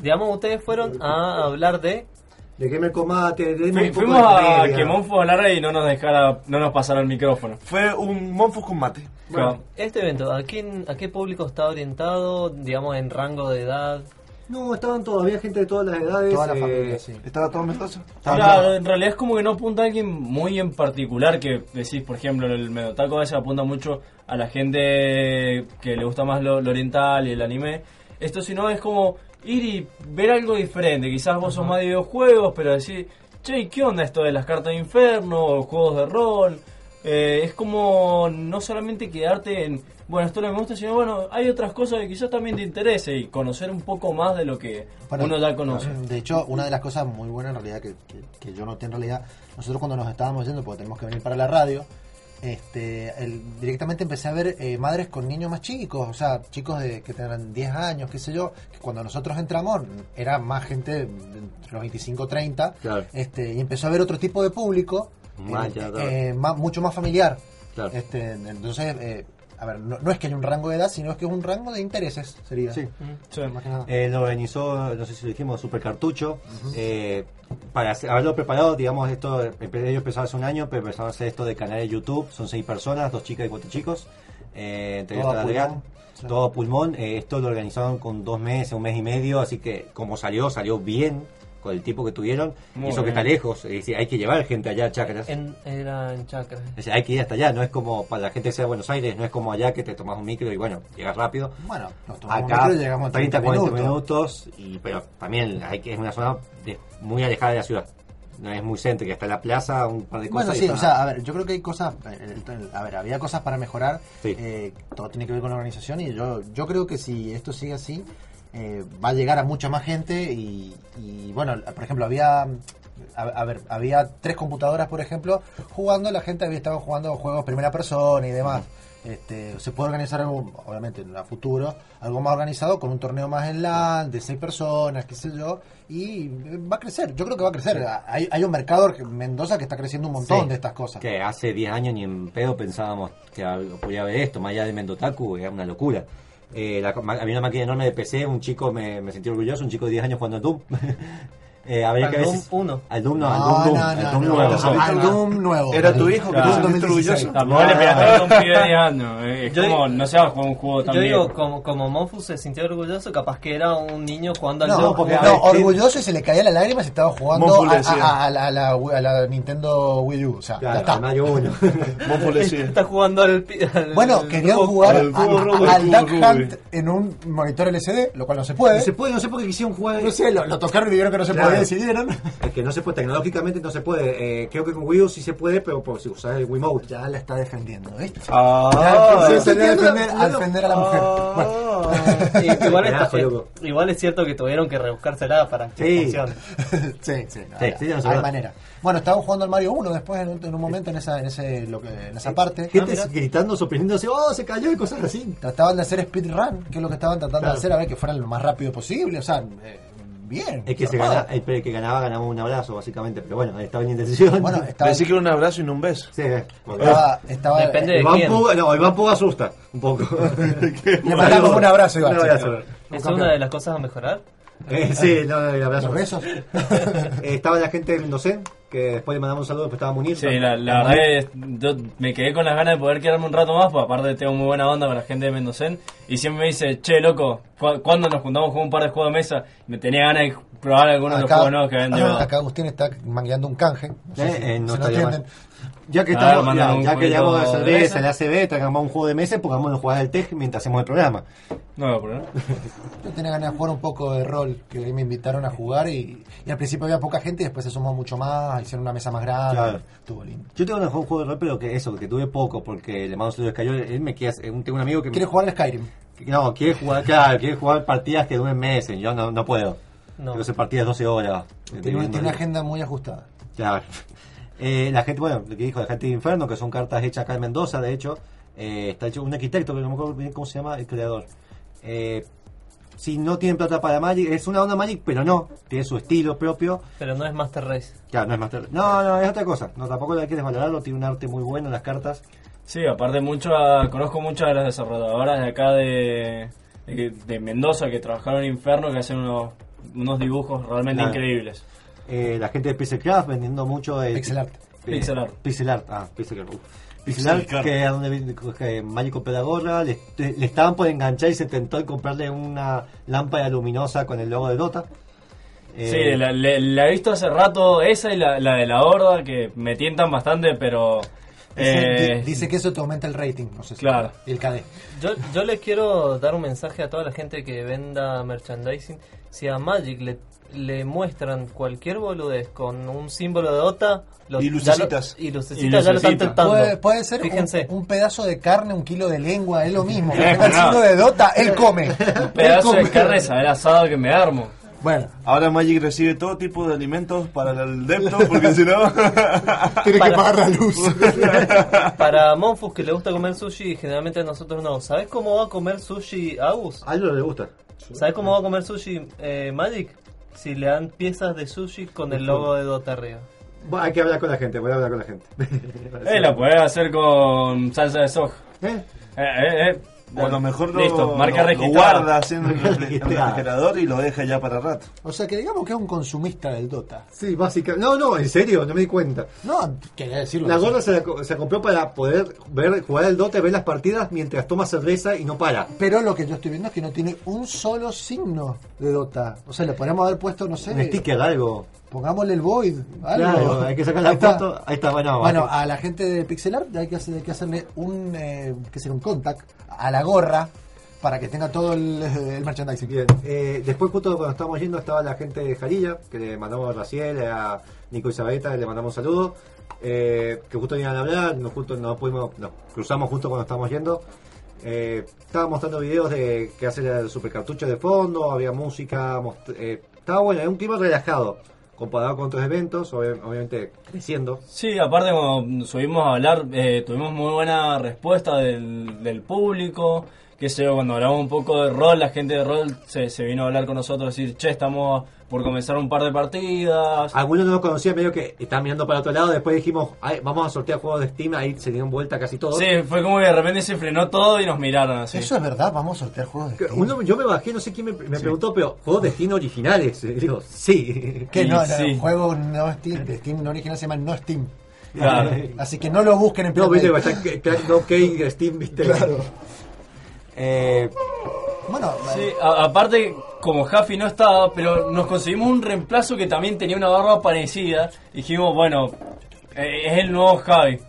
digamos, ustedes fueron a hablar de... De Gamer Combate, de Fui- un poco fuimos de a que Monfo hablara y no nos dejara, no nos pasara el micrófono. Fue un Monfu con mate. Claro. Este evento, ¿a, quién, ¿a qué público está orientado, digamos, en rango de edad? No, estaban todavía gente de todas las edades. Toda la eh, familia, sí. ¿Estaba todo amistoso? Claro, en realidad es como que no apunta a alguien muy en particular que decís, por ejemplo, el Medotaco a veces apunta mucho a la gente que le gusta más lo, lo oriental y el anime. Esto si no es como ir y ver algo diferente. Quizás vos sos más de videojuegos, pero decir, che, ¿y ¿qué onda esto de las cartas de inferno o juegos de rol? Eh, es como no solamente quedarte en, bueno, esto no me gusta, sino bueno, hay otras cosas que quizás también te interese y conocer un poco más de lo que uno ya conoce. De hecho, una de las cosas muy buenas en realidad que, que- que yo noté en realidad, nosotros cuando nos estábamos yendo, porque tenemos que venir para la radio, este, el- directamente empecé a ver eh, madres con niños más chicos, o sea, chicos de que tendrán 10 años, qué sé yo, que cuando nosotros entramos era más gente entre los 25 30, Claro. este, y empezó a ver otro tipo de público, eh, eh, más- mucho más familiar. Claro. Este, entonces, eh, a ver, no, no es que haya un rango de edad, sino es que es un rango de intereses, sería. Sí. Sí. Más que nada. Eh, lo organizó, no sé si lo dijimos, Super Cartucho. eh, para hacer- haberlo preparado, digamos, esto, ellos empezaron hace un año, pero empezaron a hacer esto de canal de YouTube. Son seis personas, dos chicas y cuatro chicos. Eh, entre Todo ellos a está Adrián, pulmón. Sí. todo pulmón. Eh, esto lo organizaron con dos meses, un mes y medio, así que como salió, salió bien con el tiempo que tuvieron. Muy y eso que está lejos, es decir, hay que llevar gente allá a Chacras. En, era en Chacra. Es decir, hay que ir hasta allá, no es como para la gente que sea de Buenos Aires, no es como allá que te tomas un micro y bueno, llegas rápido. Bueno, nos tomamos Acá micro y llegamos en 30, 30 40 minutos. minutos, y, pero también hay que es una zona de- muy alejada de la ciudad. No es muy céntrica, está la plaza, un par de cosas. Bueno, sí, está- o sea, a ver, yo creo que hay cosas, eh, a ver, había cosas para mejorar, Sí. eh, todo tiene que ver con la organización y yo, yo creo que si esto sigue así, eh, va a llegar a mucha más gente y, y, bueno, por ejemplo, había, a, a ver, había tres computadoras, por ejemplo, jugando, la gente había estado jugando juegos primera persona y demás. Este, se puede organizar algo, obviamente en el futuro, algo más organizado con un torneo más en LAN, de seis personas, qué sé yo, y va a crecer, yo creo que va a crecer. Hay, hay un mercado en Mendoza que está creciendo un montón Sí. de estas cosas. Que hace 10 años ni en pedo pensábamos que podía haber esto, más allá de Mendotaku, era una locura. Eh, la- había una máquina enorme de PC, un chico, me, me sentí orgulloso, un chico de 10 años jugando al Doom. Eh, habría Al que Doom si- 1. Al Doom no, No, al Doom, Doom, no, al Doom no, nuevo. no, al Doom nuevo. Era tu hijo que Claro. te sentiste 2016. orgulloso. Tampoco le pegaste a un pibe de 10 años. Es Yo como, no se va a jugar un juego Yo también. digo, como, como Monfu se sintió orgulloso, capaz que era un niño jugando al No, juego. porque no, ver, orgulloso y se le caía la lágrima si estaba jugando a, la, Nintendo Wii U. O sea, está. al Mario 1. Monfu le decía. Está jugando al... al- Bueno, al- querían al- jugar al al Duck. Hunt en un monitor LCD, lo cual no se puede. No se puede, no sé por qué quisieron jugar. No sé, lo, lo tocaron y vieron que no se Claro. decidieron. Es que no se puede, tecnológicamente no se puede. Eh, creo que con Wii U sí se puede, pero por si usas el Wiimote. Ya la está defendiendo, ¿viste? Ah, Ya, sí, a sí, defender, a defender a la mujer. Bueno. Sí, igual, está- igual es cierto que tuvieron que rebuscársela para que Sí. funcione. sí, sí, no, Sí, hay- sí, no se hay va. manera. Bueno, estaban jugando al Mario 1 después en un, en un momento en esa, en ese, lo que, en esa parte. Gente Ah, gritando, sorprendiéndose, oh, se cayó y cosas así. Trataban de hacer speedrun, que es lo que estaban tratando Claro. de hacer, a ver que fueran lo más rápido posible. O sea, eh, bien. El que, se gana, el que ganaba ganaba un abrazo, básicamente. Pero bueno, estaba en indecisión. Bueno, estaba, Pensé que era un abrazo y no un beso. Sí, eh, porque- estaba, estaba- Depende de Iván quién. Puga, no, Iván Puga asusta un poco. Le mandamos un abrazo, Iván. Un abrazo. ¿Es una de las cosas a mejorar? Eh, sí, no, no, el abrazo. Los besos. Eh, estaba la gente de Mendocén, que después le mandamos un saludo, después estaba Munir. Sí, la, la verdad que yo me quedé con las ganas de poder quedarme un rato más, porque aparte tengo muy buena onda con la gente de Mendocén. Y siempre me dice, che, loco, ¿cu- ¿cuándo nos juntamos con un par de juegos de mesa? Me tenía ganas de probar algunos de los juegos nuevos que habían llevado. acá Agustín está mangueando un canje. No sé Eh, si- eh, no si. Ya que Ah, estamos, ya, ya que jueguito llegamos a de cerveza, la traigamos un juego de mesa y pongámonos a jugar al TEG mientras hacemos el programa. No, no, no. Yo tenía ganas de jugar un poco de rol, que ahí me invitaron a jugar y, y al principio había poca gente y después se sumó mucho más, hicieron una mesa más grande. Claro. Estuvo lindo. Yo tengo un juego de rol, pero que eso, que tuve poco, porque le mando un saludo a Escayol, él me queda, tengo un amigo que... ¿Quieres jugar al Skyrim? No, quiere jugar, claro, quiere jugar partidas que duren meses, yo no, no puedo. No. Que hacer partidas de 12 horas. Tiene, una- tiene una agenda muy ajustada. Claro. Eh, la gente, bueno, lo que dijo, la gente de Inferno, que son cartas hechas acá en Mendoza, de hecho, eh, está hecho un arquitecto, pero no me acuerdo bien cómo se llama, el creador. Eh, si no tienen plata para Magic, es una onda Magic, pero no, tiene su estilo propio. Pero no es Master Race. Claro, no es Master. No, no, es otra cosa. No, tampoco la quieres valorarlo, tiene un arte muy bueno en las cartas. Sí, aparte mucho, a- conozco muchas de las desarrolladoras de acá de, de, de Mendoza que trabajaron en Inferno, que hacen unos, unos dibujos realmente Claro. increíbles. Eh, la gente de Pixelcraft vendiendo mucho el Pixel art. eh, Pixel art. Pixel art, ah, Pixel art. uh. Pixel art, que es donde Magic compró la gorra, le, le estaban por enganchar y se tentó en comprarle una lámpara luminosa con el logo de Dota. Eh, Sí, la, he visto hace rato esa y la, la de la horda que me tientan bastante, pero... Dice, eh, di- dice que eso te aumenta el rating, no sé si. Claro. El KD. Yo, yo les quiero dar un mensaje a toda la gente que venda merchandising. Si a Magic le, le muestran cualquier boludez con un símbolo de Dota... lo- Y lo- lucecitas. y lucecitas ya lo están tentando. Puede, puede ser un, Fíjense. un pedazo de carne, un kilo de lengua, es lo mismo. El no. signo de Dota, él come. Un pedazo de carne saber asado que me armo. Bueno, Ahora Magic recibe todo tipo de alimentos para el depto, porque si no... tiene que Para- pagar la luz. Para Monfus que le gusta comer sushi y generalmente a nosotros no. ¿Sabes cómo va a comer sushi Agus? A él no le gusta. ¿Sabes cómo va a comer sushi eh, Magic? Si le dan piezas de sushi con el logo de Dota arriba. Bueno, hay que hablar con la gente, voy a hablar con la gente. Eh, la podés hacer con salsa de soja. ¿Eh? Eh, eh, eh. O a lo mejor lo, Listo, marca lo- lo registrada. guardas en el refrigerador y lo deja ya para rato. O sea, que digamos que es un consumista del Dota. Sí, básicamente. No, no, en serio, no me di cuenta. No, quería decirlo. La así. gorra se la, co- se compró para poder ver jugar el Dota, ver las partidas mientras toma cerveza y no para. Pero lo que yo estoy viendo es que no tiene un solo signo de Dota. O sea, le podríamos haber puesto, no sé, Un sticker, algo. Pongámosle el Void, algo. Claro, hay que sacar la Ahí está. Ahí está, bueno. Bueno, a la gente de Pixel Art hay que, hacer- hay que hacerle un, eh, que será un contact a la gorra para que tenga todo el, el merchandising. Bien, eh, después justo cuando estábamos yendo estaba la gente de Jarilla, que le mandamos a Raciel, a Nico Isabeta, le mandamos saludos, eh, que justo venían a hablar, nos, justo, nos, pudimos, nos cruzamos justo cuando estábamos yendo. Eh, estaba mostrando videos de que hace el supercartucho de fondo, había música, most- eh, estaba bueno, era un clima relajado, comparado con otros eventos, obvi- obviamente creciendo. Sí, aparte cuando subimos a hablar, eh, tuvimos muy buena respuesta del, del público. Que sé yo, cuando hablamos un poco de rol, la gente de rol se, se vino a hablar con nosotros, decir, che, estamos por comenzar un par de partidas. Algunos no nos conocían, medio que estaban mirando para otro lado, después dijimos, "Ay, vamos a sortear juegos de Steam, ahí se dieron vuelta casi todos. Sí, fue como que de repente se frenó todo y nos miraron así. Eso es verdad, vamos a sortear juegos de Steam. Uno, yo me bajé, no sé quién me, me preguntó, pero juegos de Steam originales. Y digo, sí. Que no, no, sí. el juego no Steam, de Steam no original se llama No Steam. Claro. Así que no lo busquen en No, viste, está Crack No Steam, viste. Claro. Eh, Bueno, Sí, a- aparte, como Jaffi no estaba, pero nos conseguimos un reemplazo que también tenía una barba parecida. Dijimos, bueno, eh, es el nuevo Javi. Eh,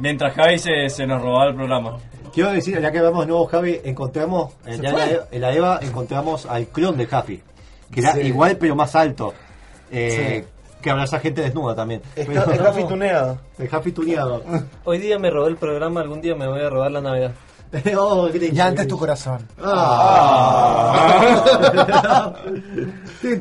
Mientras Javi se, se nos robaba el programa. quiero decir, ya que vamos de nuevo, Javi, encontramos, eh, ¿Se ya en la, en la EVA encontramos al clon de Javi. Que era Sí. igual, pero más alto. Eh, Que abraza gente desnuda también. Está fituneado. El Javi tuneado. Hoy día me robé el programa, algún día me voy a robar la Navidad. Oh, Grinch, ya antes tu corazón. Ah. Hoy,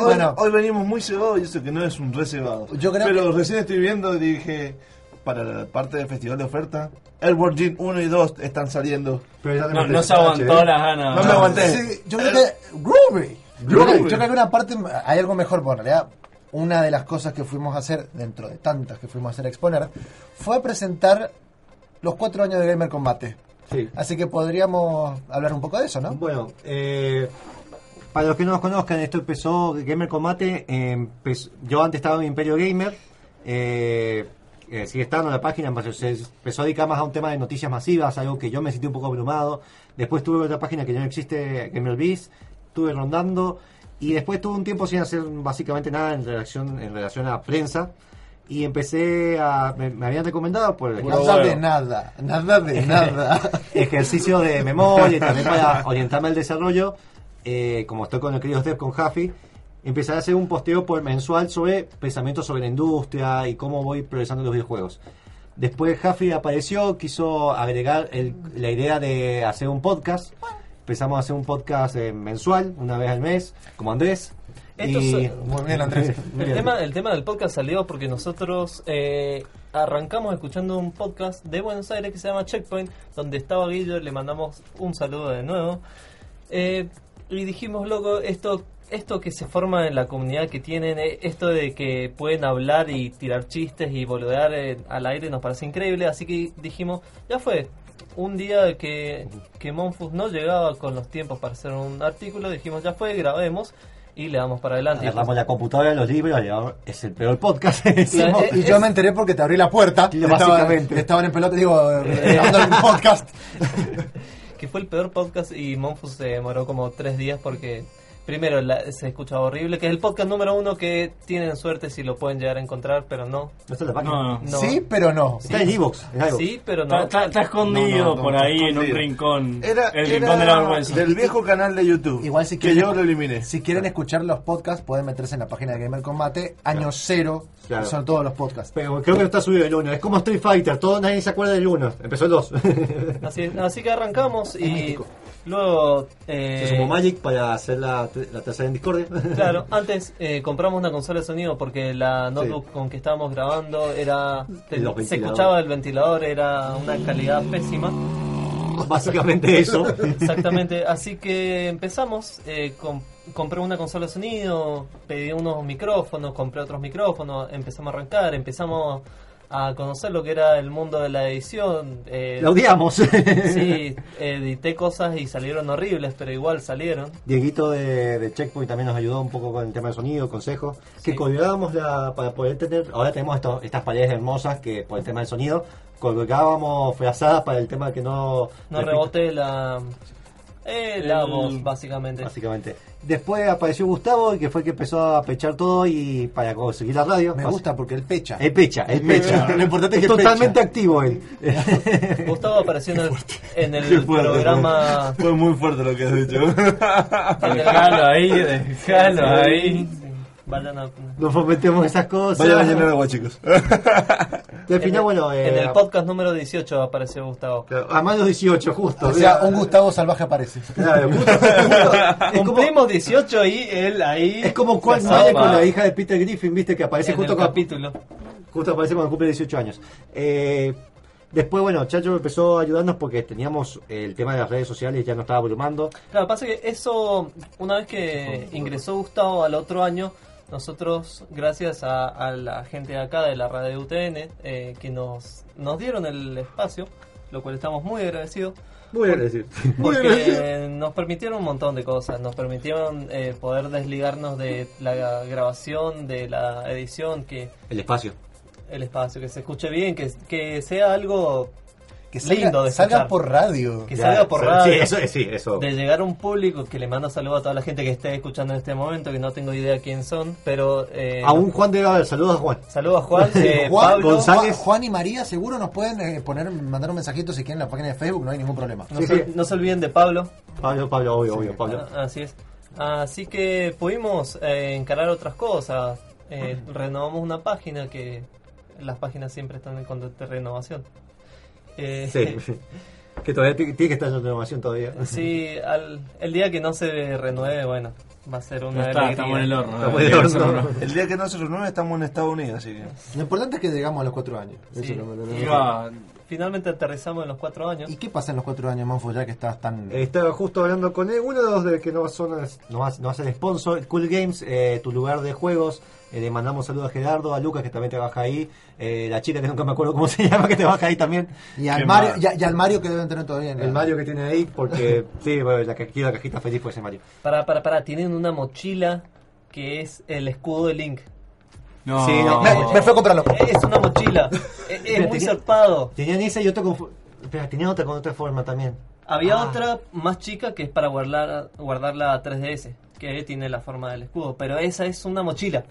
Bueno. hoy venimos muy cebados y eso que no es un reservado. Yo creo Pero recién estoy viendo y dije, para la parte del festival de oferta, Airborne Gin 1 y 2 están saliendo. Pero No, no se aguantó ¿eh? las ganas. No me aguanté. Sí, yo creo que Groovy. Yo creo, yo creo que una parte hay algo mejor, porque en realidad una de las cosas que fuimos a hacer, dentro de tantas que fuimos a hacer a exponer, fue presentar los cuatro años de Gamer Combate. Sí. Así que podríamos hablar un poco de eso, ¿no? Bueno, eh, para los que no nos conozcan, esto empezó Gamer Combate. eh, empezó- yo antes estaba en Imperio Gamer. eh, eh, sigue estando en la página, pero se empezó a dedicar más a un tema de noticias masivas, algo que yo me sentí un poco abrumado. Después tuve otra página que ya no existe, GamerBeast, estuve rondando y después tuve un tiempo sin hacer básicamente nada en relación, en relación a prensa. Y empecé a. Me, me habían recomendado por el Nada de nada, nada de nada. ejercicio de memoria y también para orientarme al desarrollo, eh, como estoy con el querido Steph con Jaffi, empecé a hacer un posteo por mensual sobre pensamientos sobre la industria y cómo voy progresando en los videojuegos. Después Jaffi apareció, quiso agregar el- la idea de hacer un podcast. Empezamos a hacer un podcast eh, mensual, una vez al mes, como Andrés. Esto y- es- Muy bien, Andrés. El tema, el tema del podcast salió porque nosotros eh, arrancamos escuchando un podcast de Buenos Aires que se llama Checkpoint, donde estaba Guillo, le mandamos un saludo de nuevo. Eh, y dijimos, loco, esto, esto que se forma en la comunidad que tienen, eh, esto de que pueden hablar y tirar chistes y boludear eh, al aire nos parece increíble, así que dijimos, ya fue. Un día que, que Monfus no llegaba con los tiempos para hacer un artículo, dijimos, ya fue, grabemos y le damos para adelante. Y Agarramos la computadora, los libros, y ahora es el peor podcast. Claro, y yo me enteré porque te abrí la puerta. Sí, Estaban-. Estaban en pelota, digo, grabando el podcast. que fue el peor podcast y Monfus se demoró como tres días porque primero la- se escuchaba horrible, que es el podcast número uno que tienen suerte si lo pueden llegar a encontrar, pero no. No está en la página. No, no. no. Sí, pero no. Está en Evox. Sí, pero no. está- está escondido No, no, no, por ahí en un rincón. Era, el era rincón de la vergüenza. del viejo canal de YouTube. Igual si que quieren, yo lo eliminé. Si quieren escuchar los podcasts, pueden meterse en la página de Gamer Combate, año cero, Claro. son todos los podcasts. Pero creo que no está subido el 1. Es como Street Fighter, todo nadie se acuerda del 1. Empezó el 2. Así, así que arrancamos y. luego... eh, Se sumó Magic para hacer la, la tercera en Discordia. Claro, antes eh, compramos una consola de sonido porque la notebook con que estábamos grabando era te- se escuchaba el ventilador, era una calidad pésima. Básicamente eso. Exactamente, así que empezamos, eh, com- compré una consola de sonido, pedí unos micrófonos, compré otros micrófonos, empezamos a arrancar, empezamos a conocer lo que era el mundo de la edición. eh, La odiamos. sí, edité cosas y salieron horribles, pero igual salieron. Dieguito de, de Checkpoint también nos ayudó un poco con el tema de sonido, consejos. Que Sí. colgábamos la, para poder tener. Ahora tenemos esto- estas paredes hermosas que por el tema del sonido. Colgábamos frazadas para el tema que no. No rebote la, eh, la El- voz, básicamente. Básicamente. Después apareció Gustavo, y que fue el que empezó a pechar todo y para conseguir la radio. Me gusta porque él pecha. El pecha, el pecha. Lo importante es que totalmente pecha. activo él. Gustavo apareció en el, en el Qué fuerte, programa. Fue muy fuerte lo que has dicho. Dejalo ahí, dejalo ahí. Vayan a- Nos prometemos esas cosas. Vayan a llenar agua, chicos. Y al en, final, el, bueno. eh, en el podcast número 18 apareció Gustavo. claro, A más de los 18, justo. O sea, un Gustavo salvaje aparece. Claro, justo- justo. Es como- Cumplimos 18 y él ahí. Es como Maya zapa con la hija de Peter Griffin, viste, que aparece en justo el con, capítulo. justo aparece cuando cumple 18 años. Eh, después, bueno, Chacho empezó a ayudarnos porque teníamos el tema de las redes sociales, ya nos estaba abrumando. Claro, pasa que eso, una vez que ingresó Gustavo al otro año, nosotros, gracias a, a la gente de acá de la radio UTN, eh, que nos, nos dieron el espacio, lo cual estamos muy agradecidos, Muy decir. porque nos permitieron un montón de cosas, nos permitieron eh, poder desligarnos de la grabación, de la edición, que El espacio. el espacio, que se escuche bien, que, que sea algo Que Lindo salga, de salga por radio. que Ya, salga por sí, radio. Sí, eso, sí, eso. de llegar a un público que le manda saludos a toda la gente que esté escuchando en este momento, que no tengo idea quién son, pero... Eh, A un Juan de Gaber, saludos a Juan. Saludos a Juan, eh, Juan, Pablo, González. Juan- y María seguro nos pueden eh, poner, mandar un mensajito si quieren en la página de Facebook, no hay ningún problema. no, Sí, se, sí. no se olviden de Pablo, Pablo, Pablo, obvio, obvio, Pablo. Ah, así es. Así que pudimos eh, encarar otras cosas, Eh, renovamos una página que las páginas siempre están en constante renovación. Eh, Sí. que todavía ti- tiene que estar en renovación todavía. Sí, al, el día que no se renueve, bueno, va a ser No una está, alegría. estamos en el horno. Estamos en el horno. El día que no se renueve estamos en Estados Unidos, así que... Lo importante es que llegamos a los cuatro años. Eso Sí. es lo- lo- lo- Iba- finalmente aterrizamos en los cuatro años. ¿Y qué pasa en los cuatro años, Manfo, ya que estás tan... Estaba justo hablando con él, uno de los de que no son no va, no va a ser sponsor, Cool Games, eh, tu lugar de juegos. Eh, le mandamos saludos a Gerardo, a Lucas que también trabaja ahí, eh, la chica que nunca me acuerdo cómo se llama que trabaja ahí también, y al Mario, y, a- y al Mario que deben tener todavía. en el la- Mario que tiene ahí, porque sí, bueno, la, que- la cajita feliz fue ese Mario. Para, para, para, tienen una mochila que es el escudo de Link. No. Sí, no, Me, me fue a comprarlo. Es una mochila. es, es muy tenía- zarpado. Tenían esa y otro con... Espera, tenían otra con otra forma también. Había Ah. otra más chica que es para guardar, guardar la 3DS, que tiene la forma del escudo, pero esa es una mochila.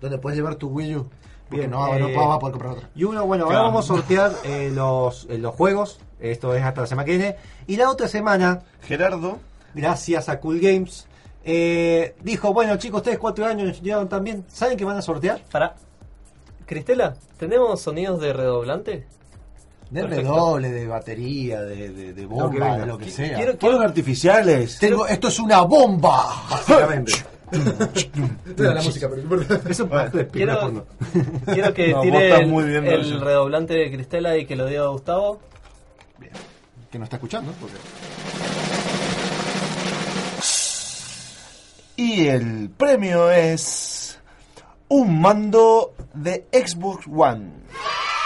Donde puedes llevar tu Wii U. Porque Bien, no, eh, no vas a poder comprar otra. Y uno, bueno, ahora vamos a sortear eh, los, eh, los juegos. Esto es hasta la semana que viene. Y la otra semana, Gerardo, gracias a Cool Games, eh, dijo, bueno chicos, ustedes cuatro años llevan también. ¿Saben que van a sortear? Para. Cristela, ¿tenemos sonidos de redoblante? De Perfecto. redoble, de batería, de, de, de bomba, Lo que de lo que sea. Quiero, artificiales. Tengo, esto es una bomba. Básicamente. la música, pero no. Eso quiero, porno. quiero que No, tire el, muy bien, el Roger. redoblante de Cristela y que lo diga Gustavo. Que no está escuchando. Porque... Y el premio es un mando de Xbox One.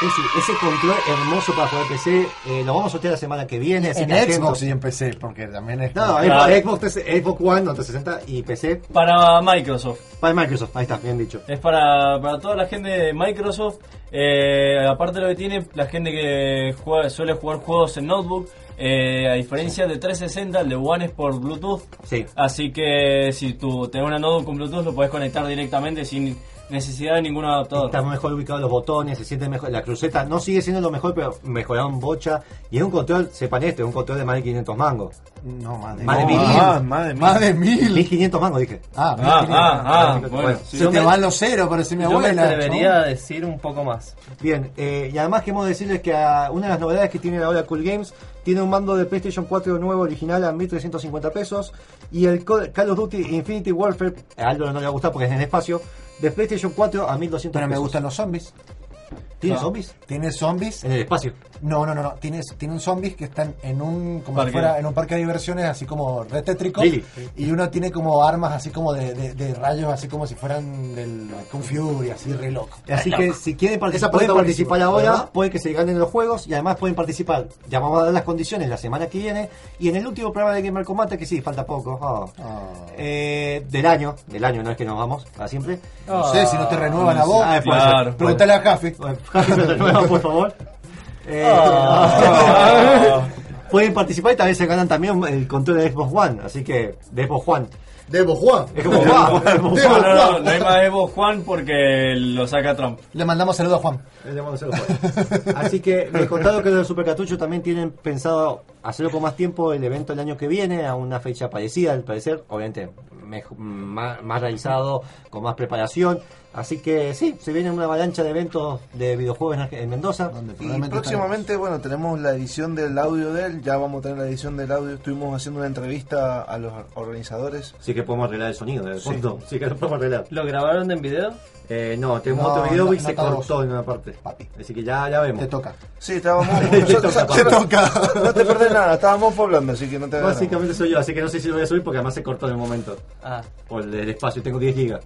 Ese, ese control hermoso para jugar PC, eh, lo vamos a sortear la semana que viene. Así En que. Xbox y en PC, porque también es... No, Claro. Xbox, Xbox, 3- Xbox One, no, 360 y PC. Para Microsoft. Para Microsoft, ahí está, bien dicho. Es para, para toda la gente de Microsoft. eh, aparte de lo que tiene, la gente que juega- suele jugar juegos en notebook. eh, a diferencia de 360, el de One es por Bluetooth. Sí. Así que si tú tenés una notebook con Bluetooth, lo podés conectar directamente sin necesidad de ningún adaptador. Está mejor ubicado los botones, se siente mejor. La cruceta no sigue siendo lo mejor, pero mejoraron bocha. Y es un control, sepan esto, es un control de más de 500 mangos. No, más de, Más de no, mil. Ah, más de mil. Más de mil. 1500 mangos, dije. Ah, Ah, 1500. ah, ah, Bueno, bueno. sí. Se te van los ceros, parece mi Yo me abuela. atrevería a decir un poco más. Bien, eh, y además queremos decirles que ah, una de las novedades que tiene ahora Cool Games tiene un mando de PlayStation 4 nuevo original a 1350 pesos y el Call of Duty Infinity Warfare, a Aldo no le va a gustar porque es en espacio, de PlayStation 4 a 1200 Pero me pesos. gustan los zombies. ¿Tiene Ah. zombies? Tiene zombies. En el espacio. No, no, no, no. Tiene, tiene un zombies que están en un como si Parque. fuera en un parque de diversiones así como re tétrico. Y uno tiene como armas así como de, de- de rayos así como si fueran del Kung Fury, así re loco. Así que si quieren participar, puede pueden participar ahora, ¿verdad? puede que se ganen los juegos y además pueden participar. Ya vamos a dar las condiciones la semana que viene y en el último programa de Gamer Combate, que sí, falta poco, ah, Ah. eh, del año, del año, no es que nos vamos para siempre. No sé, si no te renuevan a vos. Ah, claro. Pregúntale a Jaffe. Por favor. Eh, Ah. pueden participar y también se ganan también el control de Xbox One, así que de Xbox One. Debo Juan. Es como Juan, Xbox Debo No, no, no, no hay más Evo Juan porque lo saca Trump. Le mandamos saludos a Juan. Le llamamos a Juan. Así que me contaron que los de Supercartucho también tienen pensado hacerlo con más tiempo el evento el año que viene, a una fecha parecida al parecer, obviamente mejo- más, más realizado, con más preparación. Así que sí, se viene una avalancha de eventos de videojuegos en, Mendoza. Donde Y próximamente, bueno, tenemos la edición del audio de él, ya vamos a tener la edición del audio, estuvimos haciendo una entrevista a los organizadores. Sí que podemos arreglar el sonido del Sí. Sí que lo podemos arreglar. ¿Lo grabaron en video? Eh, no, tenemos No, otro video no, y se no cortó en una parte. Papi. Así que ya, ya vemos. Te toca. Sí, estábamos... Te toca, no, toca. no te perdés nada, estábamos hablando, así que no te. Básicamente soy yo, así que no sé si lo voy a subir porque además se cortó en el momento. Ah, Por el espacio, tengo 10 gigas.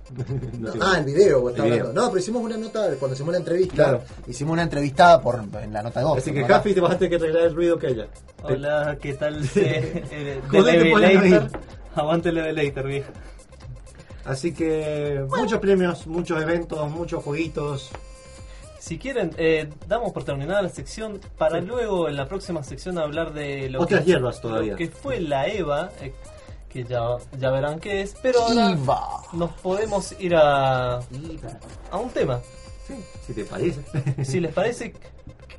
Ah, el video, vos estás El hablando. No, pero hicimos una nota, cuando hicimos la entrevista, Claro. hicimos una entrevista por, en la nota de voz. Así que. Jaffi te vas a tener que arreglar el ruido que ella. hola, ¿qué tal? Eh, eh, de el oído. Aguante el Levelator, vieja. Así que muchos premios, muchos eventos, muchos jueguitos. Si quieren, eh, damos por terminada la sección para luego en la próxima sección hablar de lo, Otras que, hierbas todavía. lo que fue la EVA, eh, que ya, ya verán qué es, pero ahora nos podemos ir a, a un tema. Sí, si te parece. Si les parece,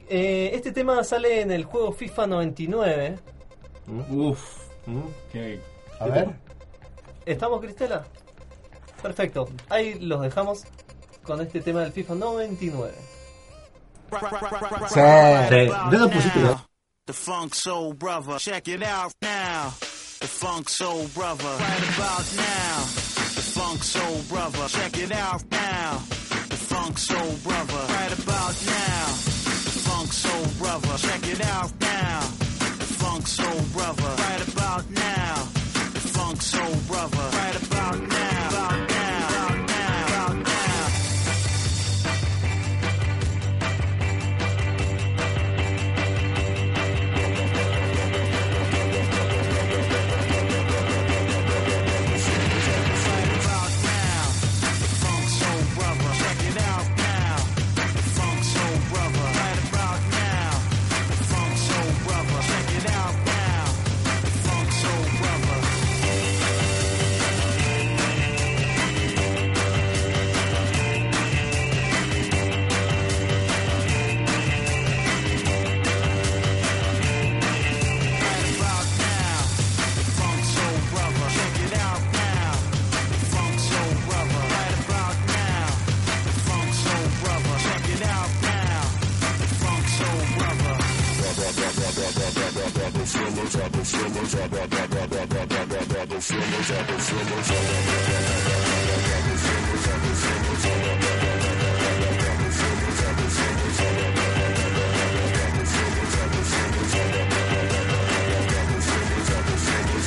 eh, este tema sale en el juego FIFA 99. Uf, Mm. qué, A ver. ¿Estamos, Cristela? Perfecto, ahí los dejamos con este tema del FIFA 99. Sí. ¿De? The Funk Soul Brother, check it out now. The Funk Soul Brother, right about now. The Funk Soul Brother, check it out now. The Funk Soul Brother, right about now. The Funk Soul Brother, check it out now. The Funk Soul Brother, right about now. funk soul brother. Right about now. About now.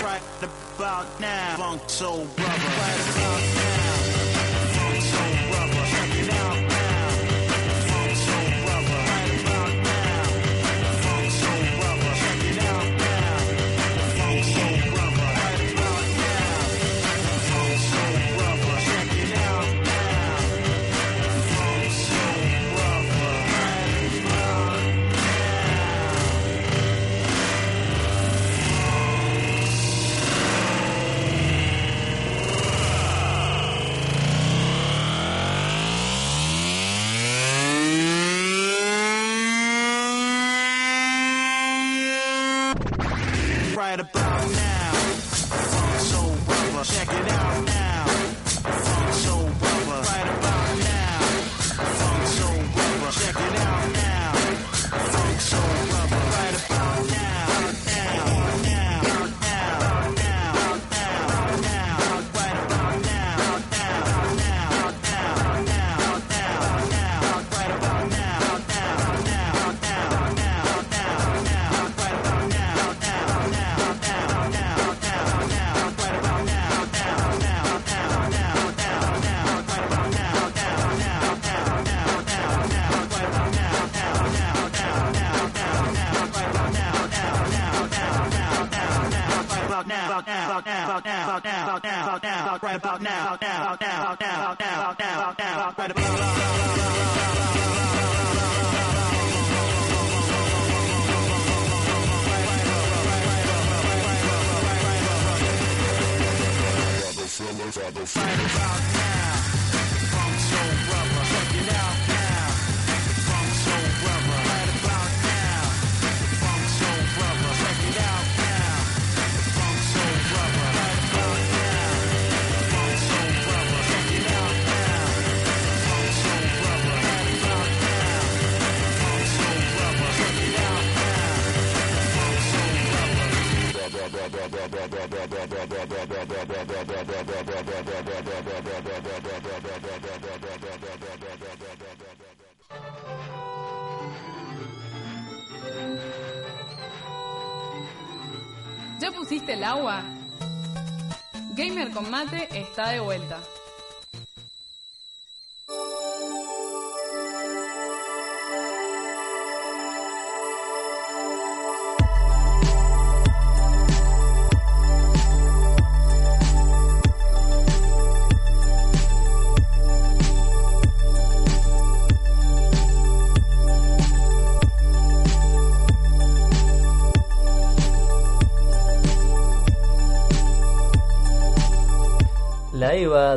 Right about now, funk soul brother.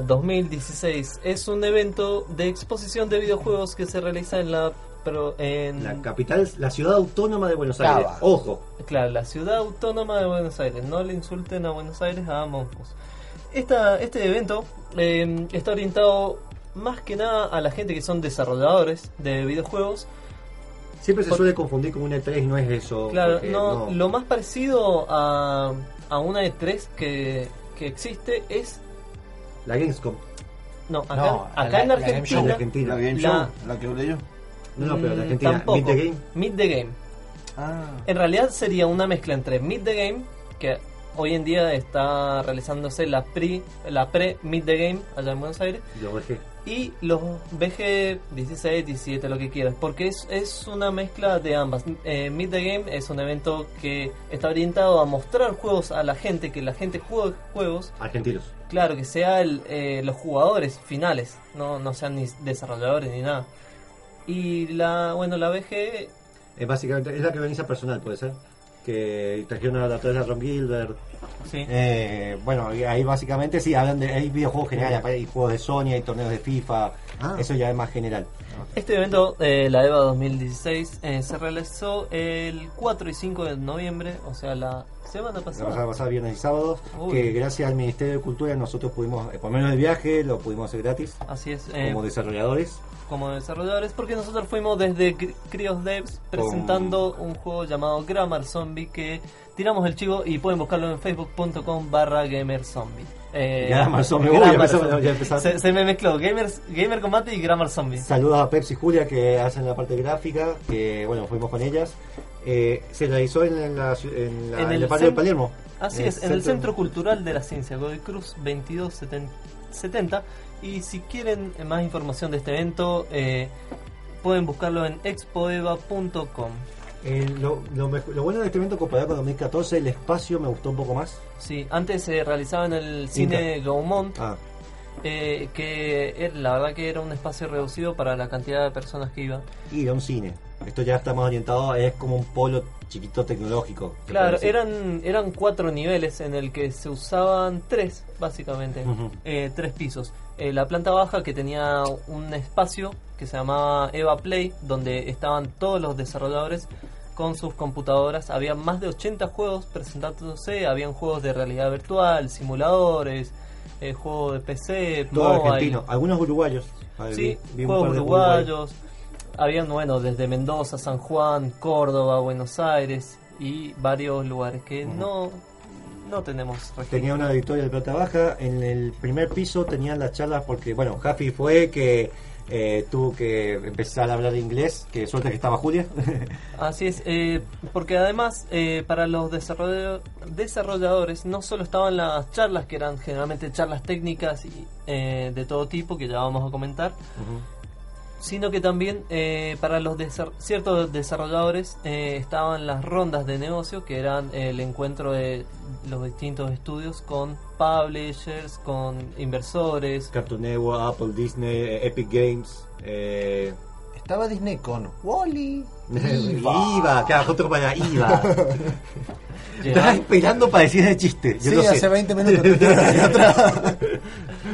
2016 es un evento de exposición de videojuegos que se realiza en la pero en la capital, la ciudad autónoma de Buenos Aires. Ojo. Claro, la ciudad autónoma de Buenos Aires. No le insulten a Buenos Aires a Moncos. Esta, este evento em, está orientado más que nada a la gente que son desarrolladores de videojuegos. Siempre se suele confundir con una E3, no es eso. Claro, no, lo más parecido a, a una E3 que, que existe es la Gamescom. No, acá, no, acá la, en Argentina. La, Argentina. la Game Show, la, que hablé yo. No, no, pero la mm, Argentina. Tampoco. Meet the Game. Meet the Game. Ah. En realidad sería una mezcla entre Meet the Game, que hoy en día está realizándose la pre, la pre the Game allá en Buenos Aires. Yo, y los BG 16, 17, lo que quieras, porque es, es una mezcla de ambas. Eh, Meet the Game es un evento que está orientado a mostrar juegos a la gente, que la gente juegue juegos, Argentinos. claro, que sea el, eh, los jugadores finales, no, no sean ni desarrolladores ni nada. Y la, bueno, la BG Es básicamente, es la que organiza personal, puede ser. Que trajeron a la a Ron Gilbert. Sí. Eh, bueno, ahí básicamente sí, hablan de, hay videojuegos generales, hay juegos de Sony, hay torneos de FIFA, Ah. eso ya es más general. Este evento, eh, la EVA 2016, eh, se realizó el 4 y 5 de noviembre, o sea, la semana La pasada, pasada. pasada viernes y sábados, Uy. que gracias al Ministerio de Cultura nosotros pudimos, eh, menos el viaje, lo pudimos hacer gratis, Así es, eh, como desarrolladores. como desarrolladores, porque nosotros fuimos desde Crios Devs presentando un juego llamado Grammar Zombie que tiramos el chivo y pueden buscarlo en facebook.com barra gamerzombie. Eh, Grammar Zombie, uy, Grammar empezamos, ya empezamos. Se, se me mezcló Gamers, Gamer Combate y Grammar Zombie. Saludos a Pepsi y Julia que hacen la parte gráfica, que bueno, fuimos con ellas. Eh, se realizó en, la, ciu- en la- En en el el barrio de Palermo. Así es, en el Centro Cultural de la Ciencia, Godoy Cruz 2270. Y si quieren más información de este evento, eh, pueden buscarlo en expoeva.com. Eh, lo, lo, lo bueno de este evento comparado con 2014, el espacio me gustó un poco más. Sí, antes se realizaba en el cine Gaumont, Ah, eh, que era- la verdad que era un espacio reducido para la cantidad de personas que iban. y de un cine. Esto ya está más orientado, es como un polo chiquito tecnológico. Claro, eran, eran cuatro niveles en el que se usaban tres, básicamente, eh, tres pisos. Eh, la planta baja que tenía un espacio que se llamaba Eva Play, donde estaban todos los desarrolladores con sus computadoras. Había más de 80 juegos presentándose, habían juegos de realidad virtual, simuladores, eh, juegos de PC, Todo mobile. algunos uruguayos. Ah, Sí, vi- vi un juegos de Uruguay. uruguayos. Habían, bueno, desde Mendoza, San Juan, Córdoba, Buenos Aires y varios lugares que no, no tenemos registro. Tenía una auditoria de plata baja. En el primer piso tenían las charlas porque, bueno, Jaffi fue que eh, tuvo que empezar a hablar inglés. Que suerte que estaba Julia. Así es, eh, porque además eh, para los desarroll- desarrolladores no solo estaban las charlas, que eran generalmente charlas técnicas y, eh, de todo tipo, que ya vamos a comentar, sino que también eh, para los desa- ciertos desarrolladores eh, estaban las rondas de negocio, que eran el encuentro de los distintos estudios con publishers, con inversores. Cartoon Network, Apple, Disney, Epic Games. Eh, Estaba Disney con Wally. IVA, claro, otro para IVA. Estaba esperando para decir ese chiste. Yo Sí, lo sé. hace 20 minutos.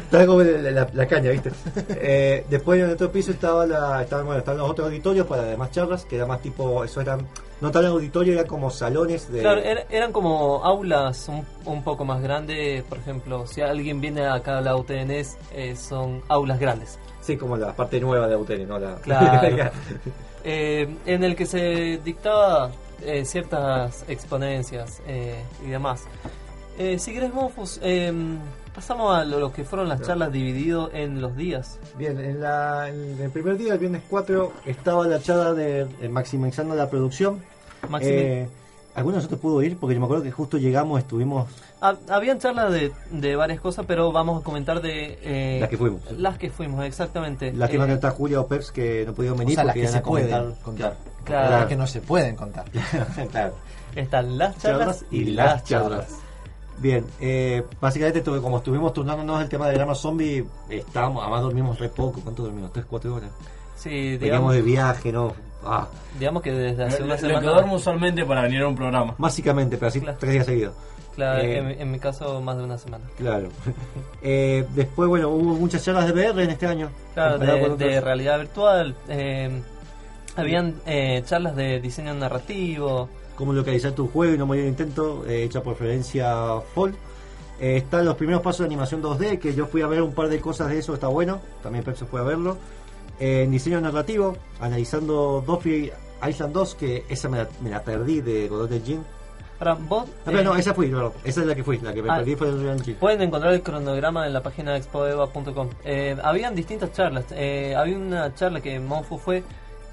Estaba como la, la- la caña, ¿viste? Eh, después en el otro piso estaba la, estaban, bueno, estaban los otros auditorios para demás charlas, que era más tipo, eso eran, no tal auditorio, era como salones de... Claro, er- eran como aulas un, un poco más grandes. Por ejemplo, si alguien viene acá a la UTNS, eh, son aulas grandes. Sí, como la parte nueva de UTN, ¿no? La, Claro. Eh, en el que se dictaba eh, ciertas exponencias eh, y demás. Eh, si querés, Mofus, eh, pasamos a lo, lo que fueron las charlas dividido en los días. Bien, en, la, en el primer día, el viernes 4, estaba la charla de eh, maximizando la producción. Maximi- ¿Alguno de nosotros pudo ir? Porque yo me acuerdo que justo llegamos, estuvimos... Ha- habían charlas de, de varias cosas, pero vamos a comentar de... eh, Las que fuimos. Las que fuimos, exactamente. Las que Eh, no está Julia o Peps que no pudieron O venir sea, las porque que se pueden contar. Claro. Las que no se pueden contar. claro. Están las charlas y las charlas. Bien, eh, básicamente como estuvimos turnándonos el tema de Drama Zombie, estábamos, además dormimos re poco, ¿cuánto dormimos? ¿3, 4 horas? Sí, Veníamos digamos, de viaje, ¿no? Ah, digamos que desde hace Lo, una lo que semana... duermo usualmente para venir a un programa. básicamente, pero así Claro. tres días seguidos. Claro, Eh, en, en mi caso más de una semana. Claro. Eh, después, bueno, hubo muchas charlas de VR en este año. Claro, de, realidad virtual. eh, habían eh, charlas de diseño narrativo. Cómo localizar tu juego y no morir en intento, eh, hecha por Florencia Fall. Eh, están los primeros pasos de animación 2D, que yo fui a ver un par de cosas de eso, está bueno. También Pepsi fue a verlo. En diseño narrativo, analizando Doffy Island 2, que esa me la, me la perdí de Godot de Jin. Ahora, vos Ah, pero eh, no, esa fui, no, esa es la que fui, la que me Ah. perdí fue Jin. pueden encontrar el cronograma en la página expoeva.com. Eh, habían distintas charlas. Eh, había una charla que Monfu fue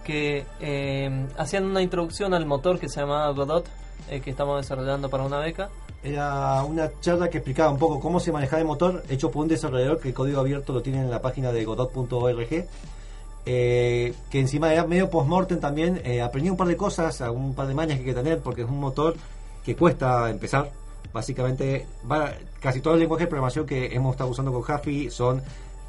que eh, hacían una introducción al motor que se llamaba Godot, que estamos desarrollando para una beca. Era una charla que explicaba un poco cómo se manejaba el motor, hecho por un desarrollador que el código abierto lo tiene en la página de godot.org. eh, que encima era medio post-mortem también. eh, aprendí un par de cosas, un par de mañas que hay que tener, porque es un motor que cuesta empezar. Básicamente, va, casi todo el lenguaje de programación que hemos estado usando con Huffy son.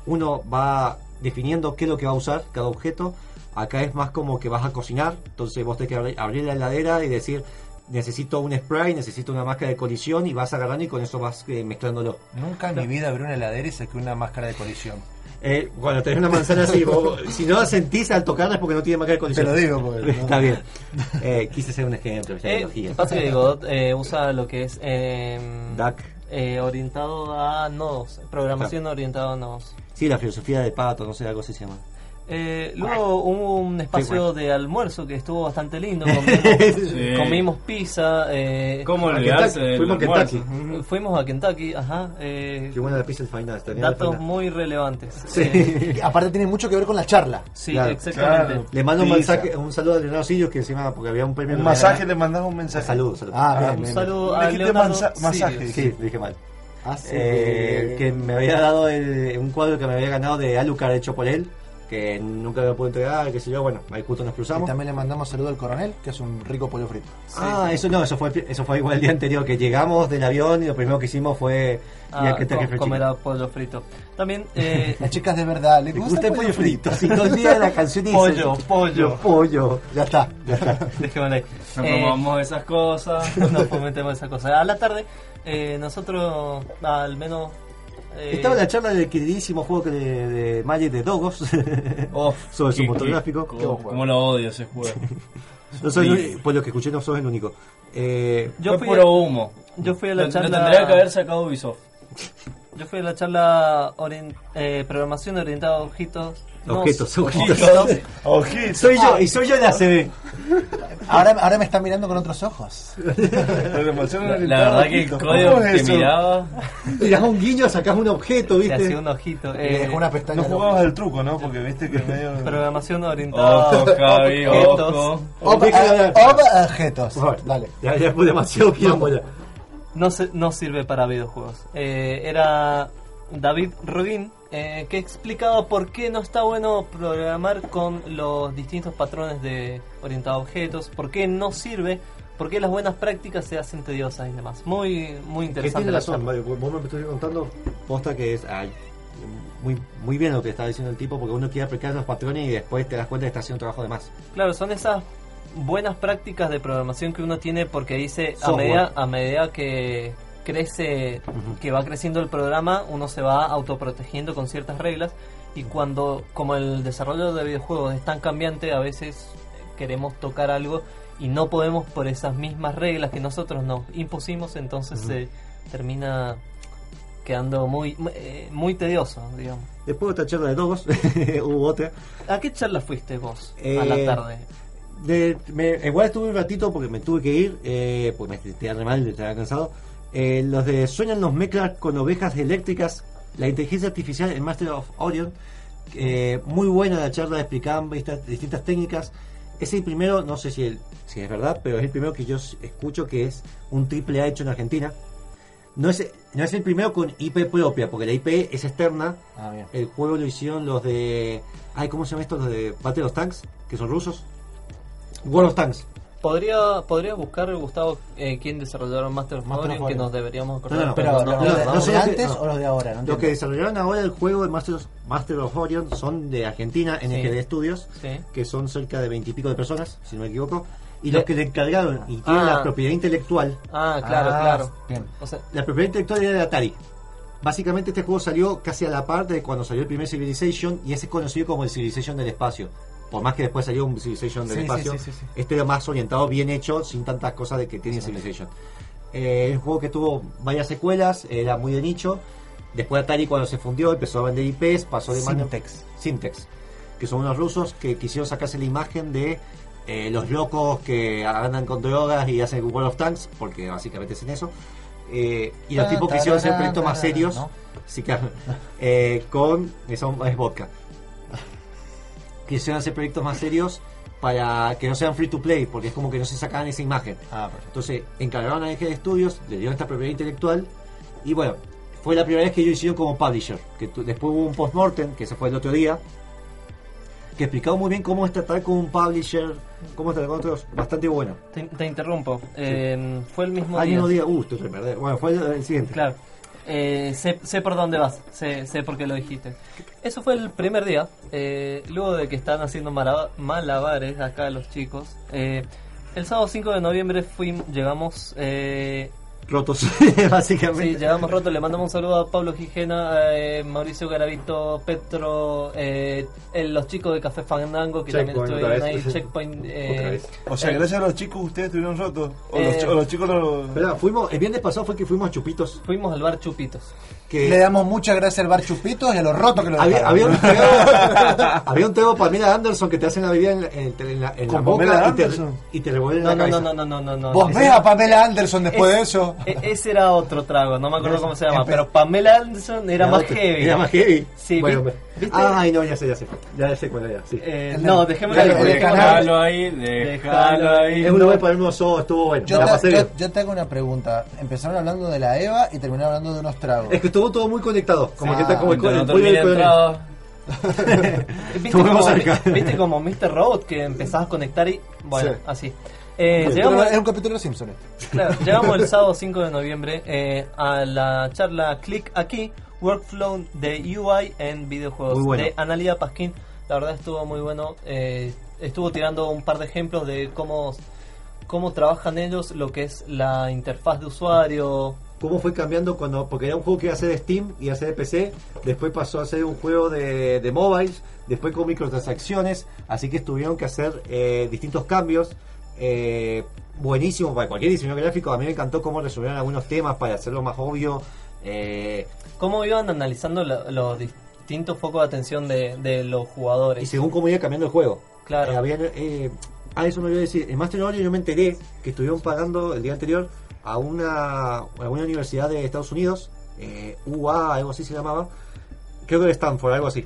Uno va definiendo qué es lo que va a usar cada objeto. Acá es más como que vas a cocinar, entonces vos tenés que abrir, abrir la heladera y decir. Necesito un spray, necesito una máscara de colisión y vas agarrando y con eso vas eh, mezclándolo. Nunca en mi vida abrí una heladera y saqué una máscara de colisión. Eh, cuando tenés una manzana así, vos- si no la sentís al tocarla es porque no tiene máscara de colisión. Te lo digo, porque no- Está bien. Eh, quise ser un ejemplo. de Eh, pasa que Godot eh, usa lo que es eh, DAC. eh, orientado a nodos, programación orientada a nodos. Sí, la filosofía del pato, no sé, algo así se llama. Eh, luego hubo un espacio de almuerzo que estuvo bastante lindo. Comimos, Sí. comimos pizza. eh, ¿Cómo A olvidarse Kentucky, del fuimos a? Kentucky. Fuimos a Kentucky, ajá. eh, Qué buena la pizza del final. datos final. muy relevantes. Sí. Eh, Aparte tiene mucho que ver con la charla. sí, Claro, exactamente. claro. Le mando un, mensaje, un saludo a Leonardo Sirius que encima porque había un premio. Un masaje, le mandas un mensaje. Saludos, saludos. Ah, bien, Un bien, saludo Le a Leonardo masaje. Sí, dije mal. Ah, sí. Eh, que me había dado el- un cuadro que me había ganado de Alucard hecho por él, que nunca me puedo entregar, qué sé yo, bueno, ahí justo nos Y cruzamos. también le mandamos saludo al coronel, que es un rico pollo frito. Ah, eso no, eso fue eso fue igual el día anterior que llegamos del avión y lo primero que hicimos fue Ah, a Kentucky co- Fried comer a pollo frito. También eh, Las chicas de verdad, ¿le ¿Te gusta, gusta el pollo frito? Si todo el día la canción dice Pollo, pollo. pollo. Ya está, ya está. Dejémoslo ahí. No Eh, probamos esas cosas. no fomentemos esa cosa. A la tarde, eh, nosotros, al menos. Eh, Estaba la charla del queridísimo juego que de, de Magic de Dogos. Uf, Sobre su motor qué- gráfico. Cómo, cómo lo odio ese juego. no soy Sí. por lo que escuché no soy el único. Eh, yo Fue fui, puro humo. yo fui a la Lo- charla. Lo tendría que haber sacado Ubisoft. Yo fui a la charla eh, programación orientada a objetos. No, Objetos, s- objetos. Ojito. soy yo, y soy yo la CB. Ahora, ahora me están mirando con otros ojos. La, la verdad que el código ¿Cómo es que eso? miraba. Tirás un guiño, sacás un objeto, Te ¿viste? hacía un ojito. Eh, una pestaña. No jugabas el truco, ¿no? Porque viste que medio. programación orientada Ojo, Javi, ojo. Objetos. Favor. Dale. Ya, ya fue demasiado quilombo ya. no, se- no sirve para videojuegos. Eh, era David Rubin eh, que explicaba por qué no está bueno programar con los distintos patrones de orientado a objetos, por qué no sirve, por qué las buenas prácticas se hacen tediosas y demás. Muy, muy interesante. tiene razón. Mario, vos me estás contando posta que es ay, muy, muy bien lo que está diciendo el tipo, porque uno quiere aplicar los patrones y después te das cuenta que está haciendo un trabajo de más. Claro, son esas buenas prácticas de programación que uno tiene porque dice a medida, a medida que crece, que va creciendo el programa, uno se va autoprotegiendo con ciertas reglas y cuando, como el desarrollo de videojuegos es tan cambiante, a veces queremos tocar algo y no podemos por esas mismas reglas que nosotros nos impusimos, entonces se termina quedando muy eh, muy tedioso, digamos. Después de esta charla de Dogos, hubo otra. ¿A qué charla fuiste vos a Eh, la tarde? De, me- igual estuve un ratito porque me tuve que ir, eh, porque me sentía re mal, estaba cansado. Eh, los de Sueñan los mezclas con ovejas eléctricas, la inteligencia artificial en Master of Orion. Eh, muy buena la charla, explicaban estas distintas técnicas. Es el primero, no sé si, el- si es verdad, pero es el primero que yo escucho que es un triple A hecho en Argentina. No es, no es el primero con IP propia, porque la IP es externa. Ah, bien. El juego lo hicieron los de. Ay, ¿cómo se llama esto? Los de Battle of Tanks, que son rusos. World of Tanks. ¿Podría, podría buscar, Gustavo, eh, quién desarrollaron Master of Master of Orion, que nos deberíamos acordar? No, no, Pero, no, ¿los de- los antes no. o los de ahora? No Los entiendo. que desarrollaron ahora el juego de Master, Master of Orion son de Argentina, NGD Studios, Sí. que son cerca de veintipico de personas, si no me equivoco. Y De- los que le encargaron y tienen Ah. la propiedad intelectual, Ah, claro, Ah, claro. Bien. O sea, la propiedad intelectual era de Atari. Básicamente este juego salió casi a la par de cuando salió el primer Civilization y ese es conocido como el Civilization del espacio. Por más que después salió un Civilization del Sí, espacio, sí, sí, este era más orientado, bien hecho, sin tantas cosas de que tiene Civilization. Eh, un juego que tuvo varias secuelas, era muy de nicho. Después Atari cuando se fundió empezó a vender IPs, pasó de. Syntex. Syntex, que son unos rusos que quisieron sacarse la imagen de eh, los locos que andan con drogas y hacen World of Tanks, porque básicamente es en eso. Eh, y los tipos quisieron hacer proyectos más serios, ¿no? sí, claro, eh, con eso es vodka. Quisieron hacer proyectos más serios para que no sean free to play, porque es como que no se sacaban esa imagen. Ah. Entonces encargaron a EG Studios, le dieron esta propiedad intelectual y bueno, fue la primera vez que ellos hicieron como publisher. Que después hubo un post-mortem, que se fue el otro día, que explicaba muy bien cómo es tratar con un publisher, cómo tratar con otros, bastante bueno. Te, te interrumpo. Eh, fue el mismo Al día. mismo día, uh. Bueno, fue el, el siguiente. Claro. Eh, sé, sé por dónde vas, sé, sé por qué lo dijiste. Eso fue el primer día. eh, luego de que están haciendo malabares acá los chicos. eh, el sábado 5 de noviembre fuimos, llegamos. Eh, Rotos, sí, básicamente. llegamos rotos. Le mandamos un saludo a Pablo Gijena, eh, Mauricio Garavito, Petro, eh, el- los chicos de Café Fandango que Checkpoint, también estuvieron ahí. Checkpoint. eh, vez. O sea, eh, gracias a los chicos ustedes estuvieron rotos. O, Eh, los, chi- o los chicos lo... Espera, fuimos, el viernes pasado fue que fuimos a Chupitos. Fuimos al bar Chupitos. Que Le damos muchas gracias al bar Chupitos y a los rotos que lo había, había un trago, había un trago Pamela Anderson que te hacen la bebida en, la- en, en la, en la ¿Con boca y te, Anderson? y te revuelven No, la no, cabeza. no, no, no, no, no. ¿Vos ves a Pamela Anderson después Es- de eso? e- ese era otro trago, no me acuerdo cómo se llama, pero Pamela Anderson era más otro. heavy. Era más heavy. Sí, bueno, vi- ¿viste? Ay, no, ya sé, ya sé. Ya sé cuál era, sí. Eh, El no, dejémoslo el ahí. Déjalo ahí, déjalo ahí. es un lugar para unos ojos, estuvo bueno. Yo la te, pasé yo, bien. yo te hago una pregunta. Empezaron hablando de la EVA y terminaron hablando de unos tragos. Es que estuvo todo muy conectado. Como Sí. que está como el, Cuando el no pollo y el termine coronel. entrado, ¿Viste como, cerca. ¿Viste como Mr. Robot que empezás a conectar y. Bueno, Sí. así. Eh, llegamos, es un capítulo de Simpsons. este. claro, llegamos el sábado 5 de noviembre eh, a la charla Click Aquí, Workflow de UI en videojuegos Muy bueno. de Analia Pasquín. La verdad estuvo muy bueno. eh, estuvo tirando un par de ejemplos de cómo, cómo trabajan ellos, lo que es la interfaz de usuario. Cómo fue cambiando cuando porque era un juego que iba a ser de Steam iba a ser de PC después pasó a ser un juego de, de mobiles después con microtransacciones así que tuvieron que hacer eh, distintos cambios eh, buenísimo para cualquier diseñador gráfico a mí me encantó cómo resolvieron algunos temas para hacerlo más obvio eh, cómo iban analizando los distintos focos de atención de, de los y jugadores. según cómo iba cambiando el juego Claro. Eh, habían, eh, ah eso me iba a decir en Master Orion yo me enteré que estuvieron pagando el día anterior a una, a una universidad de Estados Unidos eh, UA algo así se llamaba creo que de Stanford, algo así,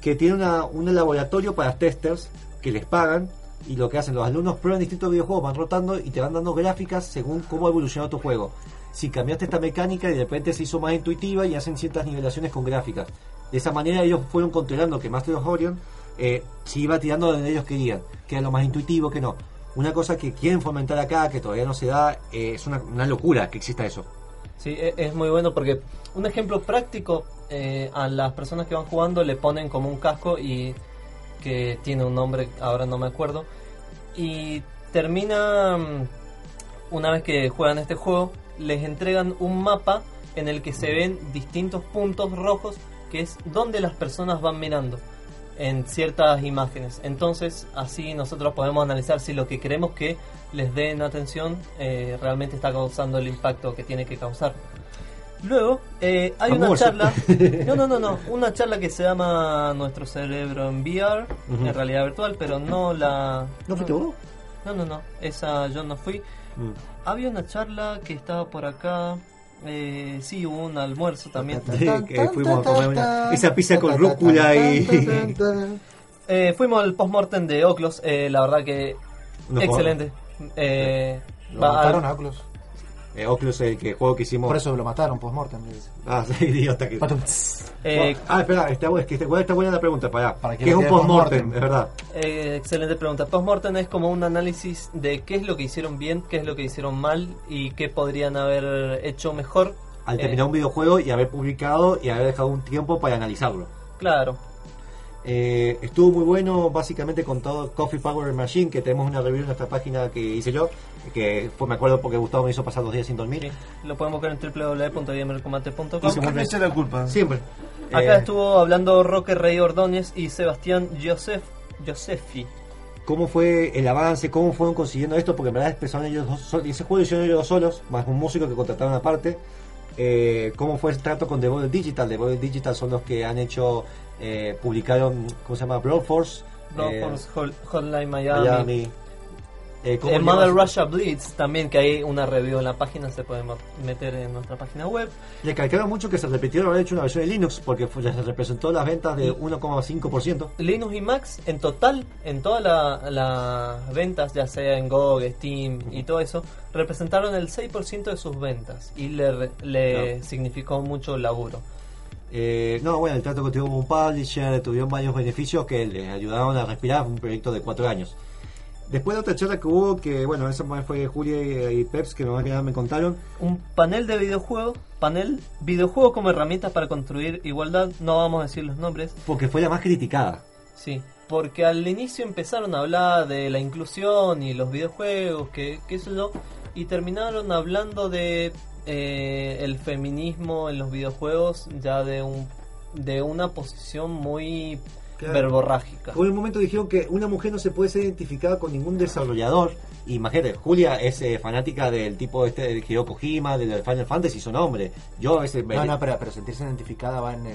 que tiene una, un laboratorio para testers que les pagan y lo que hacen, los alumnos prueban distintos videojuegos, van rotando y te van dando gráficas según cómo ha evolucionado tu juego. Si cambiaste esta mecánica y de repente se hizo más intuitiva y hacen ciertas nivelaciones con gráficas. De esa manera ellos fueron controlando que Master of Orion eh, se iba tirando donde ellos querían, que era lo más intuitivo, que no. Una cosa que quieren fomentar acá, que todavía no se da, eh, es una, una locura que exista eso. Sí, e- es muy bueno porque un ejemplo práctico eh, a las personas que van jugando le ponen como un casco y que tiene un nombre, ahora no me acuerdo, y termina mm, una vez que juegan este juego, les entregan un mapa en el que se ven distintos puntos rojos que es donde las personas van mirando en ciertas imágenes. Entonces, así nosotros podemos analizar si lo que queremos que les den atención eh, realmente está causando el impacto que tiene que causar. Luego, eh, hay una charla. No, no, no, no. Una charla que se llama Nuestro cerebro en VR, en realidad virtual, pero no la. ¿No fuiste vos? No, no, no. Esa yo no fui. Mm. Había una charla que estaba por acá. Eh, sí, hubo un almuerzo también. Sí, que fuimos a comer una- esa pizza con rúcula y Eh, fuimos al postmortem de Oclos. eh, la verdad que excelente. Eh, Lo mataron a Oculus. Eh, Oculus, el que juego que hicimos. Por eso lo mataron post-mortem. Ah, sí, idiota que. Eh, ah, espera, está, está, buena- está buena la pregunta, para. Para que ¿Qué es un post-mortem? Es verdad. Eh, excelente pregunta. Postmortem es como un análisis de qué es lo que hicieron bien, qué es lo que hicieron mal y qué podrían haber hecho mejor. Al Eh, terminar un videojuego y haber publicado y haber dejado un tiempo para analizarlo. Claro. Eh, estuvo muy bueno, básicamente con todo Coffee Power Machine, que tenemos una review en nuestra página que hice yo, que fue, me acuerdo porque Gustavo me hizo pasar dos días sin dormir. Sí, Lo pueden buscar en www.gamercombate.com. Sí, ¿Por qué muy me bien. echa la culpa? Siempre. Acá Eh, estuvo hablando Roque Rey Ordóñez y Sebastián Josef, Josefi. cómo fue el avance, cómo fueron consiguiendo esto, porque en verdad empezaron ellos dos solos, y ese juego lo hicieron ellos dos solos, más un músico que contrataron aparte. Eh, cómo fue el trato con Devolver Digital. Devolver Digital son los que han hecho, eh, publicaron, ¿cómo se llama? Broadforce. eh, Broadforce, Hotline Miami. Miami. Eh, ¿cómo En Mother? Russia Blitz también, que hay una review en la página, se puede ma- meter en nuestra página web. Le calcaron mucho que se repitieron haber hecho una versión de Linux porque fue- se representó las ventas de 1,5%. Linux y Max en total, en todas la- las ventas, ya sea en GOG, Steam y todo eso, representaron el 6% de sus ventas y le, le significó mucho laburo. Eh, no, bueno, el trato que tuvo con un publisher, tuvieron varios beneficios que les ayudaron a respirar. Fue un proyecto de cuatro años. Después de otra charla que hubo, que bueno, esa fue Julia y, y Peps, que más que nada me contaron. Un panel de videojuegos, panel videojuego como herramientas para construir igualdad, no vamos a decir los nombres, Porque fue la más criticada. Sí, porque al inicio empezaron a hablar de la inclusión y los videojuegos, que qué sé yo, y terminaron hablando de eh, el feminismo en los videojuegos ya de un de una posición muy Claro. verborrágica. Por un momento dijeron que una mujer no se puede ser identificada con ningún desarrollador. Imagínate, Julia es eh, fanática del tipo este de Hideo Kojima, del Final Fantasy, son hombre. Yo a veces me- No, no, pero, pero sentirse identificada va en, en-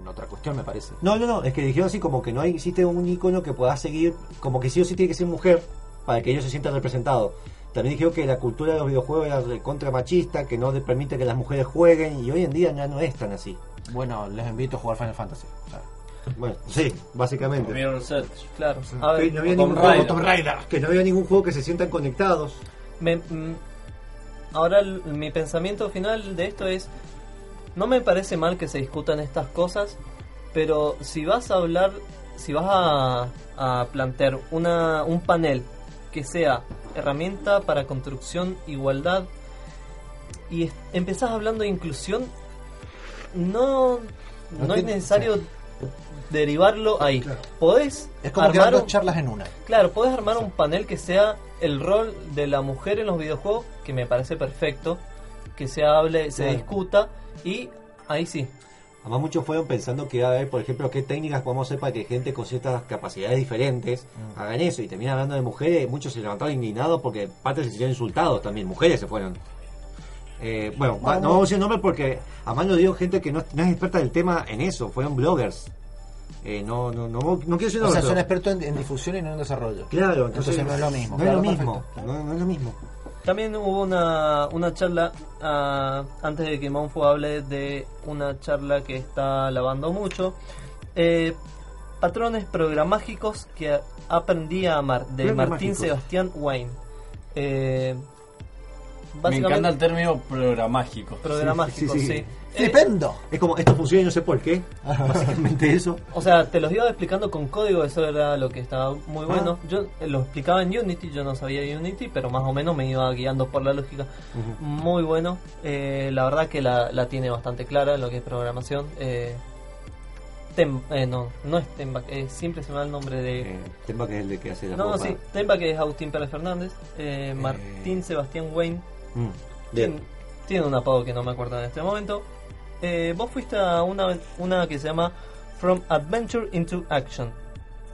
en otra cuestión, me parece. No, no, no, es que dijeron así como que no hay- existe un icono que pueda seguir, como que sí o sí tiene que ser mujer para que ellos se sientan representados. También dijeron que la cultura de los videojuegos era contra machista, que no permite que las mujeres jueguen y hoy en día ya no es tan así. Bueno, les invito a jugar Final Fantasy. O sea, Bueno, sí, básicamente. Mirror. Claro. Que A ver, no había ningún juego, Raider, que no había ningún juego que se sientan conectados. me- mm, ahora el- mi pensamiento final de esto es, no me parece mal que se discutan estas cosas, pero si vas a hablar, si vas a, a plantear una, un panel que sea herramienta para construcción, igualdad, y empezás hablando de inclusión, no, no, No es necesario derivarlo ahí. Podés es como armar dos un- charlas en una. Claro, puedes armar un panel que sea el rol de la mujer en los videojuegos, que me parece perfecto, que se hable, se Claro. discuta y ahí sí. Además muchos fueron pensando que iba a haber, por ejemplo, qué técnicas podemos hacer para que gente con ciertas capacidades diferentes hagan eso. Y terminan hablando de mujeres, muchos se levantaron indignados porque parte se sintieron insultados también, mujeres se fueron. Eh, bueno, no vamos a decir nombres porque además lo dio gente que no, no es experta del tema en eso, fueron bloggers. Eh, no, no, no, no quiero decir O sea, son expertos en, en difusión y no en desarrollo. Claro, entonces, Entonces no es lo mismo. No es lo mismo, no, no es lo mismo. También hubo una, una charla, ah, antes de que Monfo hable de una charla que está lavando mucho, eh, patrones programágicos que aprendí a amar, de Martín. Sebastián Wayne. Eh, Me encanta el término programágico. programágicos, Sí, sí. sí, sí. ¡Flipendo! Es como, esto funciona y no sé por qué. Básicamente eso. O sea, te los iba explicando con código, eso era lo que estaba muy Ah. bueno. Yo eh, lo explicaba en Unity, yo no sabía Unity, pero más o menos me iba guiando por la lógica. Muy bueno, eh, la verdad que la, la tiene bastante clara en lo que es programación. Eh, Tem- eh, no, no es Temba, eh, siempre se me da el nombre de... Eh, Temba que es el de que hace la no, ropa. sí, Temba que es Agustín Pérez Fernández, eh, Martín Sebastián Wayne, Mm, tiene, bien. tiene un apodo que no me acuerdo en este momento. Eh, vos fuiste a una, una que se llama From Adventure into Action.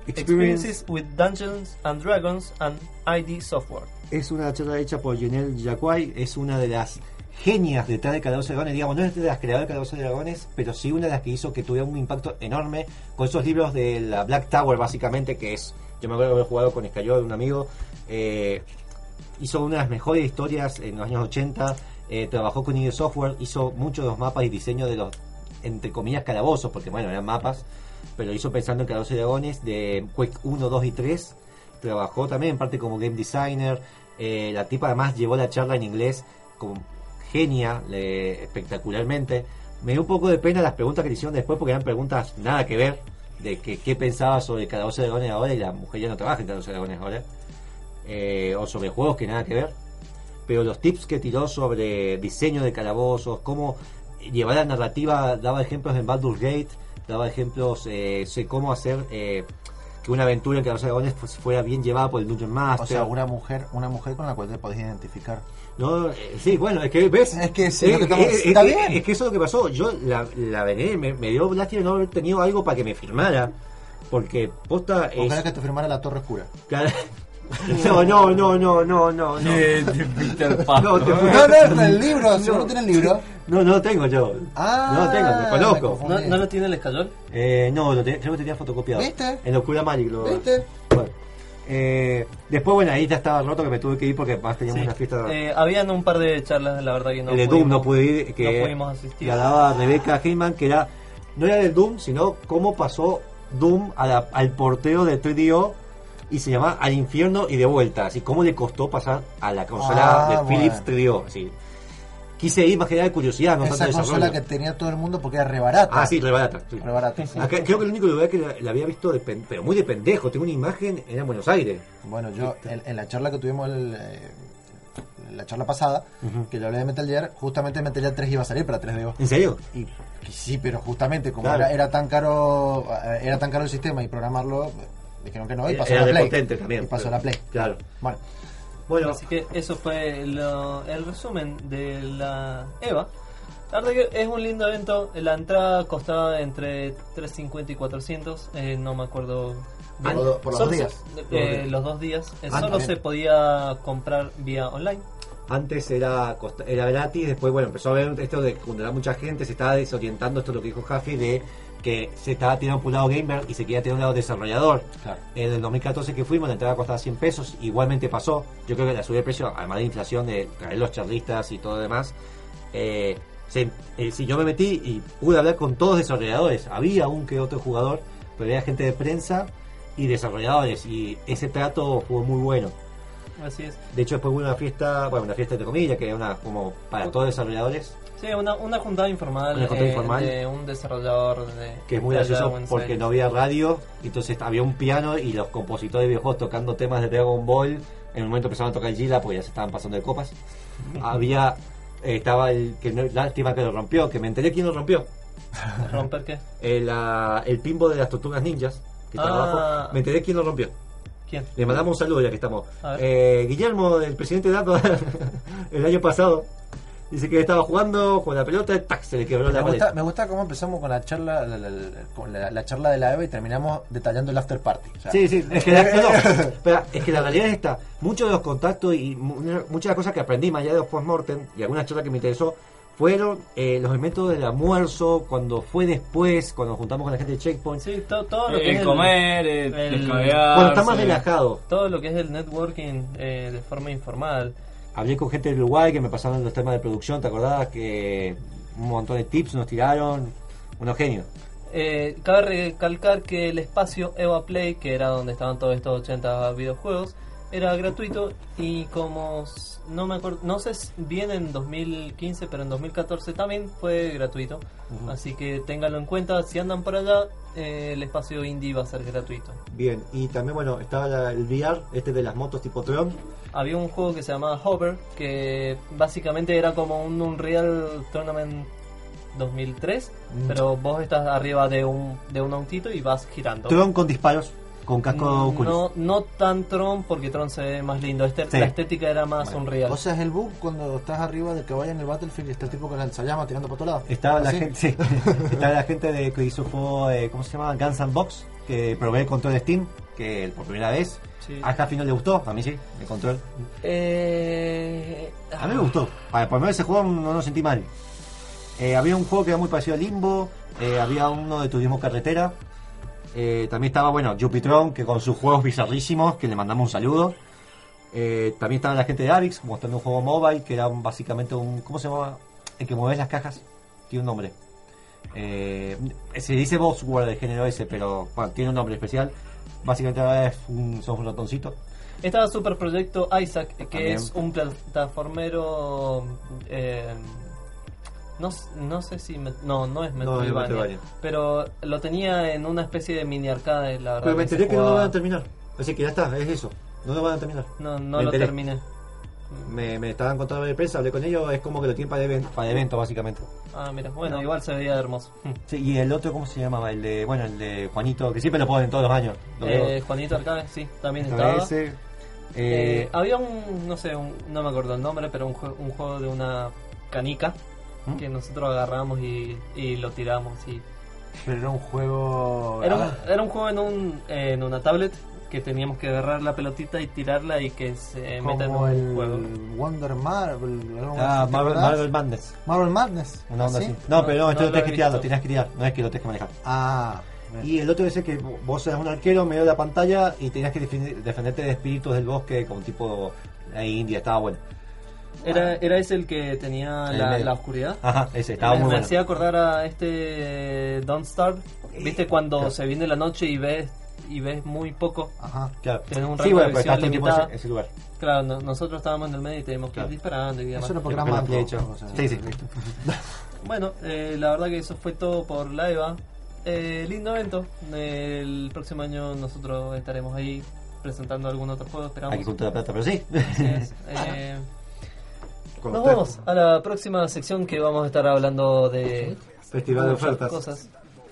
Experiences with Dungeons and Dragons and ID Software. Es una charla hecha por Lionel Yacuay, es una de las genias detrás de Calabozos y Dragones, digamos, no es de las creadoras de Calabozos y Dragones, pero sí una de las que hizo que tuviera un impacto enorme con esos libros de la Black Tower, básicamente, que es, yo me acuerdo de haber jugado con Escayó, un amigo, eh, hizo una de las mejores historias en los años 80, eh, trabajó con ID Software, hizo muchos de los mapas y diseño de los, entre comillas, calabozos, porque bueno, eran mapas, pero hizo pensando en Calabozos y Dragones de Quake 1, 2 y 3, trabajó también en parte como game designer, eh, la tipa además llevó la charla en inglés como genia, espectacularmente. Me dio un poco de pena las preguntas que le hicieron después porque eran preguntas nada que ver de que qué pensaba sobre Calabozos y Dragones ahora y la mujer ya no trabaja en Calabozos y Dragones ahora. Eh, o sobre juegos que nada que ver. Pero los tips que tiró sobre diseño de calabozos, cómo llevar la narrativa, daba ejemplos en Baldur's Gate, daba ejemplos, eh, sé cómo hacer eh, que una aventura en Calabozos y Dragones fu- fuera bien llevada por el Dungeon O Master. sea, una mujer, una mujer con la cual te podés identificar. No, eh, sí, bueno, es que ves. Es que sí, lo que es, está es- bien. es que eso es lo que pasó. Yo la, la vené, me, me dio lástima no haber tenido algo para que me firmara. Porque posta es. Ojalá que te firmara la Torre Oscura. Cada- No, no, no, no, no, no. No, de Peter Pan. No, te- No, no, el libro, si No. no tienes el libro. no, no lo tengo yo. Ah, no lo tengo, lo conozco. ¿No, ¿no lo tiene el escayol? Eh, no, lo te- creo que tenía fotocopiado. ¿Viste? En Locura Magic lo. ¿Viste? Bueno. Eh, después, bueno, ahí ya estaba roto que me tuve que ir porque más teníamos Sí. una fiesta. Eh, habían un par de charlas, la verdad que no el de pudimos, Doom no pude ir, que, no pudimos asistir. que hablaba Rebeca Heyman, que era, no era del Doom, sino cómo pasó Doom a la- al porteo de 3DO y se llama Al infierno y de vuelta, así cómo le costó pasar a la consola Ah, de Philips bueno. 3DO, así. Quise ir más que nada de curiosidad, no Esa tanto consola desarrollo. que tenía todo el mundo porque era re barata. Ah, sí, re barata. sí. Re barata, sí. Acá- creo que el único lugar que la, la había visto, de pen- pero muy de pendejo, tengo una imagen, era en Buenos Aires. Bueno, yo en, en la charla que tuvimos el, eh, la charla pasada, que yo hablé de Metal Gear, justamente Metal Gear 3 iba a salir para 3DO. ¿En serio? Y, y sí, pero justamente como Claro. era, era tan caro eh, era tan caro el sistema y programarlo, dijeron que no y pasó Era a la Play. también, Y pasó a pero- la Play. claro. Bueno, Bueno, Así que eso fue lo- el resumen de la EVA. La verdad que es un lindo evento. La entrada costaba entre 350 y 400. eh, no me acuerdo. bien. Por lo- por los dos se- días. eh, los dos días. Eh, Ah, solo se podía comprar vía online. Antes era costa- era gratis, después bueno empezó a ver esto de cuando era mucha gente, se estaba desorientando, esto es lo que dijo Jaffe, de que se estaba tirando por un lado gamer y se quería tirar un lado desarrollador. Claro. En el 2014 que fuimos, la entrada costaba 100 pesos, igualmente pasó. Yo creo que la subida de precio, además de inflación, de traer los charlistas y todo lo demás, eh, se- eh, si yo me metí y pude hablar con todos los desarrolladores, había un que otro jugador, pero había gente de prensa y desarrolladores, y ese trato fue muy bueno. Así es. De hecho, después hubo una fiesta, bueno, una fiesta entre comillas, que era una como para todos los desarrolladores, Sí, una, una juntada informal, Una juntada eh, informal. de un desarrollador de, que es muy gracioso porque no había radio, entonces había un piano y los compositores videojuegos tocando temas de Dragon Ball. En un momento empezaron a tocar Gila porque ya se estaban pasando de copas. había, eh, estaba el que no, lástima que lo rompió, que me enteré quién lo rompió. ¿Romper qué? El, la- el pimbo de las tortugas ninjas, que está Ah. abajo. Me enteré quién lo rompió. ¿Quién? Le mandamos un saludo ya que estamos. Eh, Guillermo, el presidente de Dato, el año pasado, dice que estaba jugando con la pelota y ¡tac! se le quebró la me gusta, me gusta cómo empezamos con la charla la, la- la- con la- la charla de la EVA y terminamos detallando el after party. O sea, Sí, sí, es que, la, no, no, espera, es que la realidad es esta. Muchos de los contactos y mu- muchas de las cosas que aprendí más allá de los post-mortem y algunas charlas que me interesó fueron eh, los elementos del almuerzo, cuando fue después, cuando nos juntamos con la gente de Checkpoint. Sí, to- todo lo que El es comer, el, el- descabearse. Cuando está más relajado. todo lo que es el networking eh, de forma informal. Hablé con gente del Uruguay que me pasaron los temas de producción, ¿te acordás? Que un montón de tips nos tiraron. Unos genios. Eh, cabe recalcar que el espacio Eva Play, que era donde estaban todos estos 80 videojuegos, era gratuito y como no me acuerdo, no sé bien en 2015, pero en 2014 también fue gratuito. Así que ténganlo en cuenta, si andan por allá, eh, el espacio indie va a ser gratuito. Bien, y también, bueno, estaba el VR, este de las motos tipo Tron. Había un juego que se llamaba Hover, que básicamente era como un Unreal Tournament 2003, pero vos estás arriba de un, de un autito y vas girando. Tron con disparos, con casco Mm, no, no tan Tron, porque Tron se ve más lindo. Este, Sí. La estética era más Unreal. O sea, es el bug cuando estás arriba del caballo en el Battlefield y está el tipo con la llama tirando para todos lados. Estaba la ¿Así? gente, sí, estaba la gente de que hizo juego, eh, ¿cómo se llama? Guns N' Box, que probé el control de Steam, que por primera vez. Sí. A Jaffi no le gustó, a mí sí, el control. Eh, A mí me gustó. Para por menos ese juego no lo sentí mal. Eh, había un juego que era muy parecido a Limbo, eh, había uno de turismo carretera. También estaba, bueno, Jupitron, que con sus juegos bizarrísimos, que le mandamos un saludo. También estaba la gente de Avix, mostrando un juego mobile, que era básicamente un... ¿Cómo se llama? El que mueves las cajas. Tiene un nombre. Eh, se dice Boxword de género ese, pero bueno, tiene un nombre especial. Básicamente es un, sos un ratoncito. Estaba Super Proyecto Isaac, que También. es un plataformero. eh, no, no sé si. me- no, no es No, Metroidvania. Metroidvania. Pero lo tenía en una especie de mini arcade, la verdad. Pero me enteré que no lo van a terminar. Así que ya está, es eso. No lo van a terminar. No, no Me lo enteré. terminé. Me, me estaban contando de prensa, hablé con ellos, es como que lo tienen para, even- para evento, básicamente. Ah, mira, bueno, igual se veía hermoso. Sí, y el otro, ¿cómo se llamaba? El de, bueno, el de Juanito, que siempre lo ponen todos los años. Lo. Eh, Juanito Arcade, sí, también Estaba estaba. ese. Eh, Eh, había un, no sé, un- no me acuerdo el nombre, pero un, jue- un juego de una canica ¿Mm? que nosotros agarramos y, y lo tiramos. Y... Pero era un juego. Era, Ah, un, era un juego en, un, eh, en una tablet que teníamos que agarrar la pelotita y tirarla y que se meta en como un el juego. Wonder Marvel. ah, así, ¿te Marvel? Marvel Madness. Marvel Madness. Una onda ¿Sí? así. No, pero no, No, esto no lo lo tienes que tirar, lo tienes que tirar, no es que lo tienes que manejar. Ah, Y el otro es que vos eras un arquero medio de la pantalla y tenías que defender- defenderte de espíritus del bosque como tipo ahí India, estaba bueno. Era, era ese el que tenía El la, la oscuridad. Ajá, ese, estaba me, muy me bueno. hacía acordar a este Don't Starve. ¿Viste cuando Claro. se viene la noche y ves y ves muy poco? Ajá. Claro. Tiene un sí, bueno, de pero visión está todo el tiempo en limitada. ese, ese lugar. Claro, no- nosotros estábamos en el medio y teníamos que Claro. ir disparando y demás. Eso era la manco. flecha. o sea, Sí, sí. Bueno, eh, la verdad que eso fue todo por la EVA. Eh, lindo evento. El próximo año nosotros estaremos ahí presentando algún otro juego, esperamos. Hay que la plata, pero sí. Así es. Eh, nos usted. vamos a la próxima sección que vamos a estar hablando de Festival de ofertas. cosas.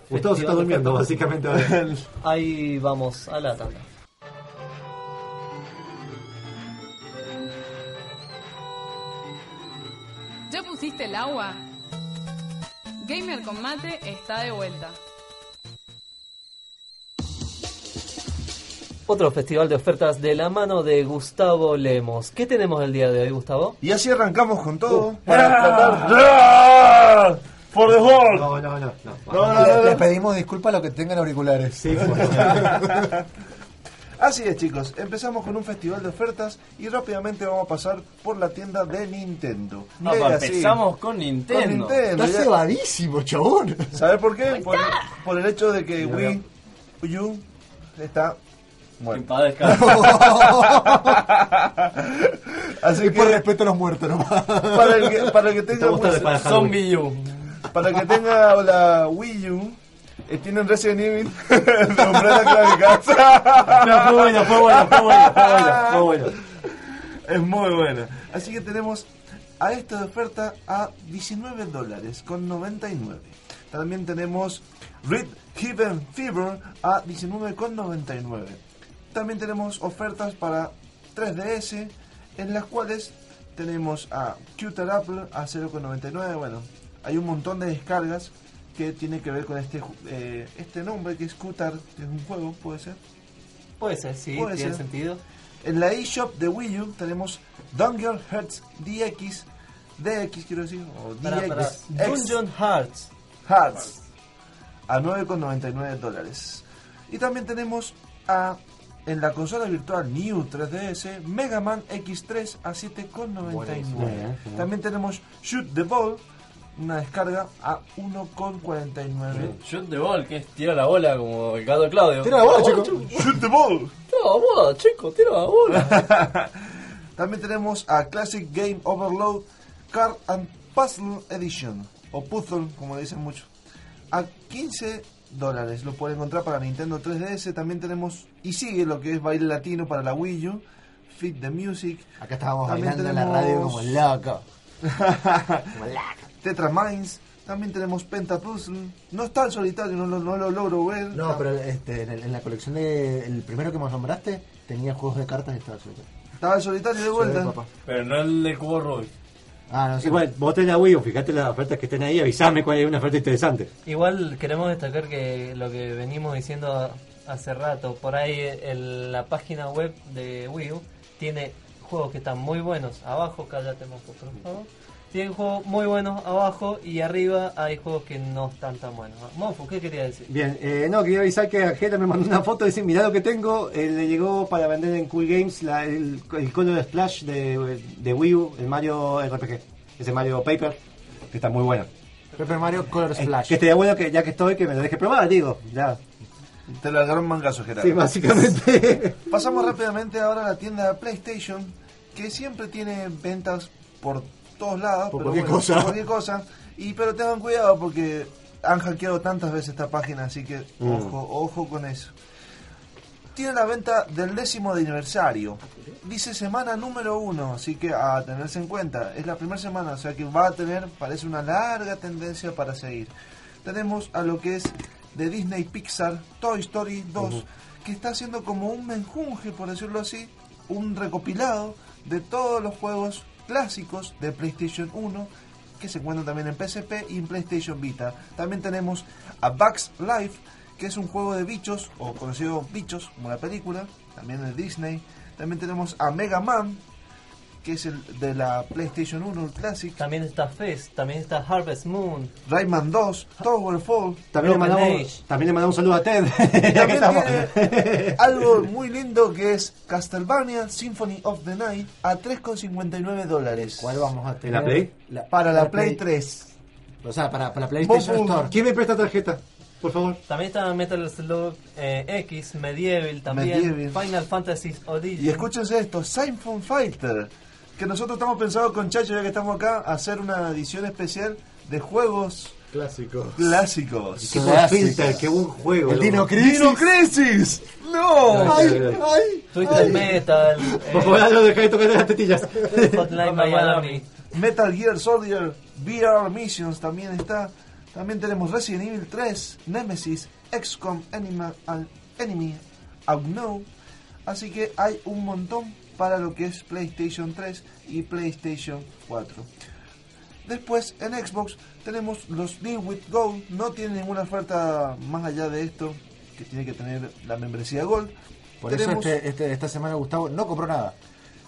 Gustavo se está durmiendo, básicamente. Ahí vamos a la tanda. ¿Ya pusiste el agua? Gamer con mate está de vuelta. Otro festival de ofertas de la mano de Gustavo Lemos. ¿Qué tenemos el día de hoy, Gustavo? Y así arrancamos con todo. Uh, para tratar- ¡Ah! For the whole. No, no, no. no. No, no, Le, no, le no. pedimos disculpas a los que tengan auriculares. Sí, Así es, chicos. Empezamos con un festival de ofertas y rápidamente vamos a pasar por la tienda de Nintendo. No, Mira, pa, sí. empezamos con Con Nintendo. Está cebadísimo, chabón. ¿Sabes por qué? Por, por el hecho de que Wii U está muerto. Así Y por que respeto a los muertos nomás. para el que, para el que tenga Halloween. Zombie U. para que tenga la Wii U eh, tienen Resident Evil de Umbrella Chronicles. No, fue bueno, fue bueno, fue bueno, fue bueno, fue bueno. Es muy buena. Así que tenemos a esta oferta a 19 dólares con 99. También tenemos Red Heaven Fever a 19 con 99. También tenemos ofertas para 3DS en las cuales tenemos a Cuter Apple a 0,99. Bueno, hay un montón de descargas que tiene que ver con este eh, este nombre que es Cuter, que es un juego, puede ser. Puede ser, sí, Puede tiene ser. sentido. En la eShop de Wii U tenemos Dungeon Hearts DX, DX quiero decir, o DX, para. Dungeon Hearts. Hearts a 9,99 dólares. Y también tenemos a en la consola virtual New 3DS Mega Man X3 a 7,99. Buenísimo. También tenemos Shoot the Ball, una descarga a 1,49. Shoot the ball, que es tira la bola como el gato Claudio. Tira la bola, chico. Shoot the Ball. Tira la bola, chico, tira la bola. También tenemos a Classic Game Overload Card and Puzzle Edition, o Puzzle, como le dicen mucho, a 15 dólares. Lo pueden encontrar para Nintendo 3DS. También tenemos, y sigue lo que es baile latino para la Wii U, Fit the Music, Acá estábamos También bailando en la radio como loco. Como loco. Tetra Mines. También tenemos Penta Puzzle. No está el solitario, no lo, no lo logro ver. No, pero este, en, el- en la colección de el primero que nos nombraste tenía juegos de cartas y estaba suelto. Estaba el solitario de vuelta. Sí, papá. Pero no el de cubo Rubik. Ah, no sé. Igual, vos tenés la Wii U, fíjate las ofertas que estén ahí, avísame cuál es una oferta interesante. Igual queremos destacar que lo que venimos diciendo hace rato, por ahí en la página web de Wii U tiene juegos que están muy buenos abajo, cállate Mofo, por favor. Tienen juegos muy buenos abajo y arriba hay juegos que no están tan buenos. Mofo, ¿qué quería decir? Bien, eh, no, quería avisar que Angela me mandó una foto y dice, mirá lo que tengo, eh, le llegó para vender en Cool Games la- el, el Color Splash de, de Wii U, el Mario RPG, ese Mario Paper, que está muy bueno. Paper Mario Color Eh, Splash. que estaría bueno que ya que estoy, que me lo deje probar, digo, ya. Te lo agarró un mangazo, Gerardo. Sí, básicamente. Pasamos rápidamente ahora a la tienda de PlayStation, que siempre tiene ventas por todos lados. Por pero cualquier bueno, cosa. por cualquier cosa. Y pero tengan cuidado porque han hackeado tantas veces esta página, así que Mm. ojo, ojo con eso. Tiene la venta del décimo de aniversario. Dice semana número uno, así que a tenerse en cuenta. Es la primera semana, o sea que va a tener, parece una larga tendencia para seguir. Tenemos a lo que es de Disney Pixar Toy Story 2, que está haciendo como un menjunje, por decirlo así, un recopilado de todos los juegos clásicos de PlayStation 1 que se encuentran también en PSP y en PlayStation Vita. También tenemos a Bugs Life, que es un juego de bichos, o conocido Bichos, como la película, también de Disney. También tenemos a Mega Man, que es el de la PlayStation 1, el Classic. También está Fez, también está Harvest Moon. Rayman 2, Towerfall. También le, mandamos, también le mandamos un saludo a Ted. tiene algo muy lindo que es Castlevania Symphony of the Night a 3,59 dólares. ¿Cuál vamos a ¿En tener? la Play? Para la la Play Play. 3. O sea, para, para la PlayStation. Store. ¿Quién me presta tarjeta? Por favor. También está Metal Slug eh, X, Medieval también, Medieval. Final Fantasy Origin. Y escúchense esto, Siphon Fighter. Que nosotros estamos pensando con Chacho, ya que estamos acá, hacer una edición especial de juegos Clásico. clásicos. Qué buen filter, qué buen juego. El. Dino Crisis. ¡Dino Crisis! ¡No! Ay, Ay, ay. Twisted Metal, eh, lo dejé de tocar las tetillas. Hotline Miami. Metal Gear Soldier VR Missions también está. También tenemos Resident Evil 3, Nemesis, XCOM Anima, al- Enemy Unknown. Así que hay un montón para lo que es PlayStation 3 y PlayStation 4. Después en Xbox tenemos los Deal with Gold. No tiene ninguna oferta más allá de esto, que tiene que tener la membresía Gold. Por eso este, este- esta semana Gustavo no compró nada.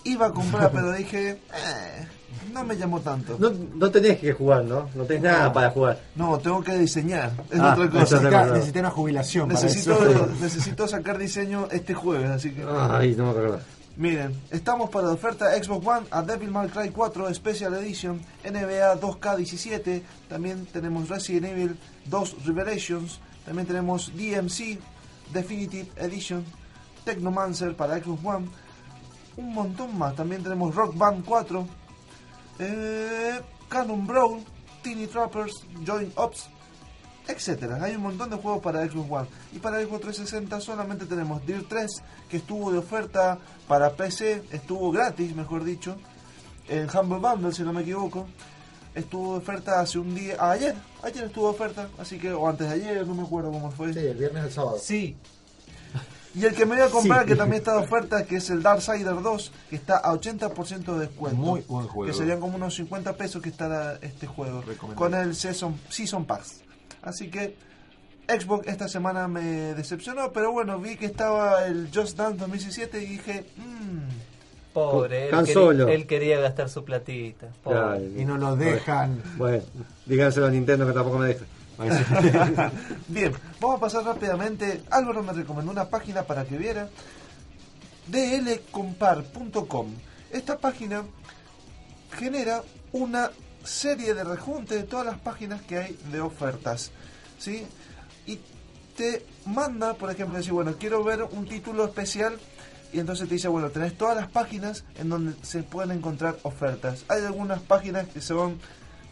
Iba a comprar, pero dije, "Eh, no me llamó tanto. No, no tenés que jugar, ¿no? No tenés nada para jugar. No, tengo que diseñar. Es Ah, otra cosa. Necesita, necesita una jubilación para Necesito, eso. necesito sacar diseño este jueves, así que... Ay, no me acuerdo. Miren, estamos para la oferta Xbox One a Devil May Cry 4 Special Edition, NBA 2K17, también tenemos Resident Evil 2 Revelations, también tenemos DMC Definitive Edition, Technomancer para Xbox One, un montón más, también tenemos Rock Band 4, eh, Canon Brawl, Teeny Trappers, Joint Ops, etcétera. Hay un montón de juegos para Xbox One. Y para Xbox 360 solamente tenemos Dirt 3, que estuvo de oferta para PC, estuvo gratis, mejor dicho, en Humble Bundle, si no me equivoco. Estuvo de oferta hace un día, ah, ayer, ayer estuvo de oferta, así que, o antes de ayer, no me acuerdo cómo fue. Sí, el viernes al sábado. Sí, Y el que me voy a comprar, Sí. que también está de oferta, que es el Darksider 2, que está a 80% de descuento. Muy buen juego. Que serían como unos 50 pesos que estará este juego. Con el Season, Season Pass. Así que Xbox esta semana me decepcionó, pero bueno, vi que estaba el Just Dance 2017 y dije, mmm, pobre, él, quería- Solo. él quería gastar su platita. Pobre. Ay, Y no lo dejan. Bueno, díganselo a Nintendo que tampoco me deja. Bien, vamos a pasar rápidamente. Álvaro me recomendó una página para que viera. dlcompar.com. Esta página genera una serie de rejunte de todas las páginas que hay de ofertas. ¿Sí? Y te manda, por ejemplo, decir, bueno, quiero ver un título especial. Y entonces te dice, bueno, tenés todas las páginas en donde se pueden encontrar ofertas. Hay algunas páginas que son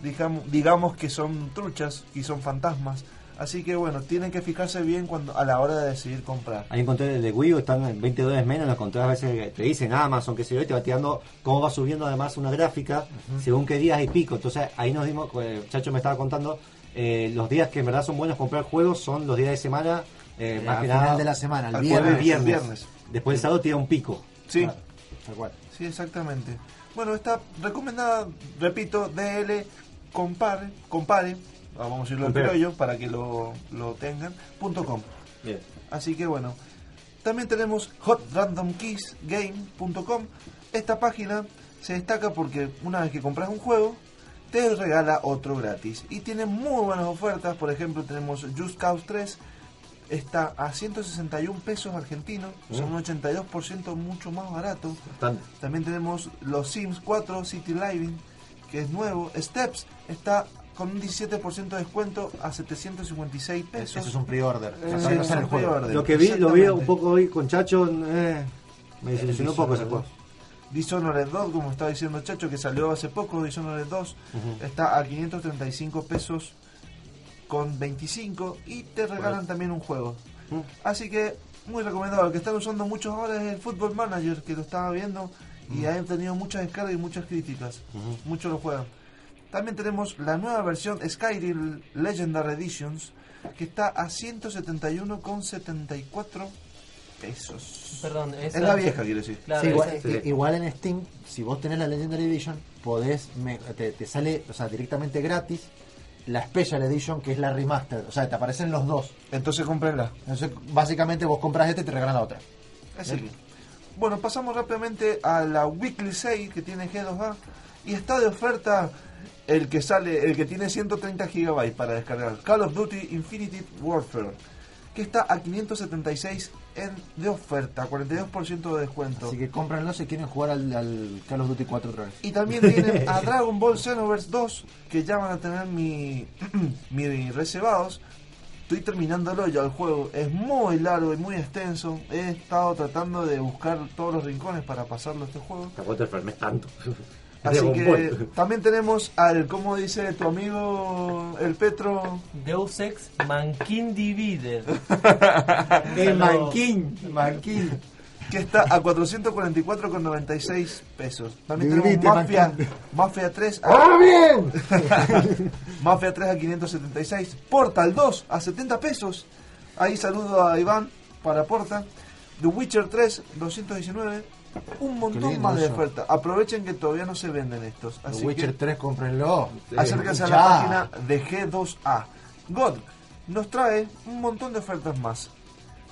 digamos, digamos que son truchas y son fantasmas. Así que bueno, tienen que fijarse bien cuando a la hora de decidir comprar. Ahí encontré el de Wii U, están en 20 dólares menos, lo encontré a veces te dicen Amazon, que se yo, y te va tirando cómo va subiendo además una gráfica según qué días y pico. Entonces ahí nos dimos, eh, Chacho me estaba contando, eh, los días que en verdad son buenos comprar juegos son los días de semana, eh, más al que final nada, de la semana, el viernes. jueves, viernes. viernes. Después el sábado tira un pico. Sí, Claro, tal cual. sí, exactamente. Bueno, está recomendada, repito, DL compare, compare, vamos a en Compare. criollo para que lo, lo tengan, punto com. Bien. Así que bueno. También tenemos hotrandomkeysgame.com. Esta página se destaca porque una vez que compras un juego, te regala otro gratis. Y tiene muy buenas ofertas. Por ejemplo, tenemos Just Cause 3. Está a 161 pesos argentinos. Son un 82% mucho más barato. Bastante. También tenemos los Sims 4 City Living, que es nuevo. Steps está con un 17% de descuento a 756 pesos. Eso es un pre-order. Eh, no pre-order. Lo que vi, lo vi un poco hoy con Chacho, eh, me desilusionó un poco ese juego. Dishonored 2, como estaba diciendo Chacho, que salió hace poco, Dishonored 2, está a 535 pesos con 25 y te regalan también un juego. Así que muy recomendado. El que están usando muchos ahora es el Football Manager, que lo estaba viendo y han tenido muchas descargas y muchas críticas. Muchos lo juegan. También tenemos la nueva versión Skyrim Legendary Editions, que está a 171,74 pesos. Perdón, esa- Es la vieja, quiero decir. Claro, Sí, igual, sí. en Steam, si vos tenés la Legendary Edition, podés me- te, te sale, o sea, directamente gratis la Special Edition, que es la remaster. O sea, te aparecen los dos. Entonces cómprenla. Entonces, básicamente vos compras este y te regalan la otra. Así que, bueno, pasamos rápidamente a la Weekly Sale que tiene G2A y está de oferta el que sale, el que tiene 130 GB para descargar, Call of Duty Infinity Warfare, que está a 576 en, de oferta, 42% de descuento. Así que cómpranlo si quieren jugar al, al Call of Duty 4 otra vez. Y también tienen a Dragon Ball Xenoverse 2, que ya van a tener mi, mi reservados. Estoy terminándolo ya el juego. Es muy largo y muy extenso. He estado tratando de buscar todos los rincones para pasarlo este juego. Tampoco te enfermes tanto. Así Dragon que Ball. también tenemos al, como dice tu amigo el Petro, Deus Ex Mankin Divided. El manquín. Manquín. que está a 444,96 pesos. También tenemos Mafia. Mafia 3 a ¡Ah, bien! Mafia 3 a 576. Portal 2 a 70 pesos. Ahí saludo a Iván para Portal. The Witcher 3, 219. Un montón más de eso. oferta. Aprovechen que todavía no se venden estos. The Así Witcher que 3, cómprenlo. acérquense a la página de G2A. God nos trae un montón de ofertas más.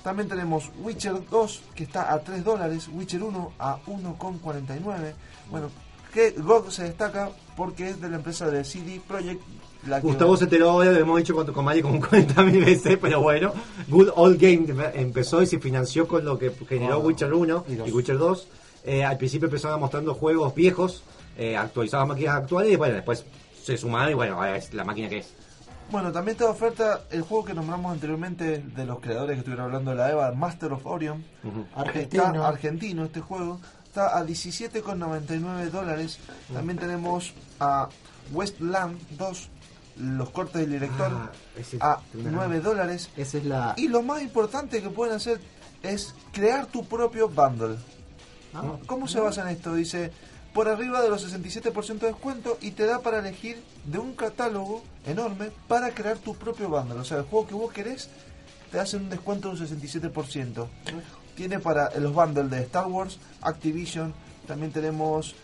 También tenemos Witcher 2 que está a 3 dólares, Witcher 1 a 1,49. Bueno, que GOG se destaca porque es de la empresa de CD Projekt. La que- Gustavo se enteró hoy, lo hemos dicho con, con Mari como 40.000 veces, pero bueno. Good Old Game empezó y se financió con lo que generó Ah, Witcher 1 y. Witcher 2. Eh, al principio empezaban mostrando juegos viejos, eh, actualizaban máquinas actuales y bueno, después se sumaron y bueno, es la máquina que es. Bueno, también de oferta el juego que nombramos anteriormente de los creadores que estuvieron hablando de la EVA, Master of Orion. Argentino. Está argentino este juego. Está a 17,99 dólares. También tenemos a Westland 2, los cortes del director, Ah, a una- 9 dólares. Esa es la. Y lo más importante que pueden hacer es crear tu propio bundle. Ah, ¿Cómo se basa en esto? Dice, por arriba de los 67% de descuento y te da para elegir de un catálogo enorme para crear tu propio bundle. O sea, el juego que vos querés te hacen un descuento de un 67%. Tiene para los bundles de Star Wars, Activision, también tenemos,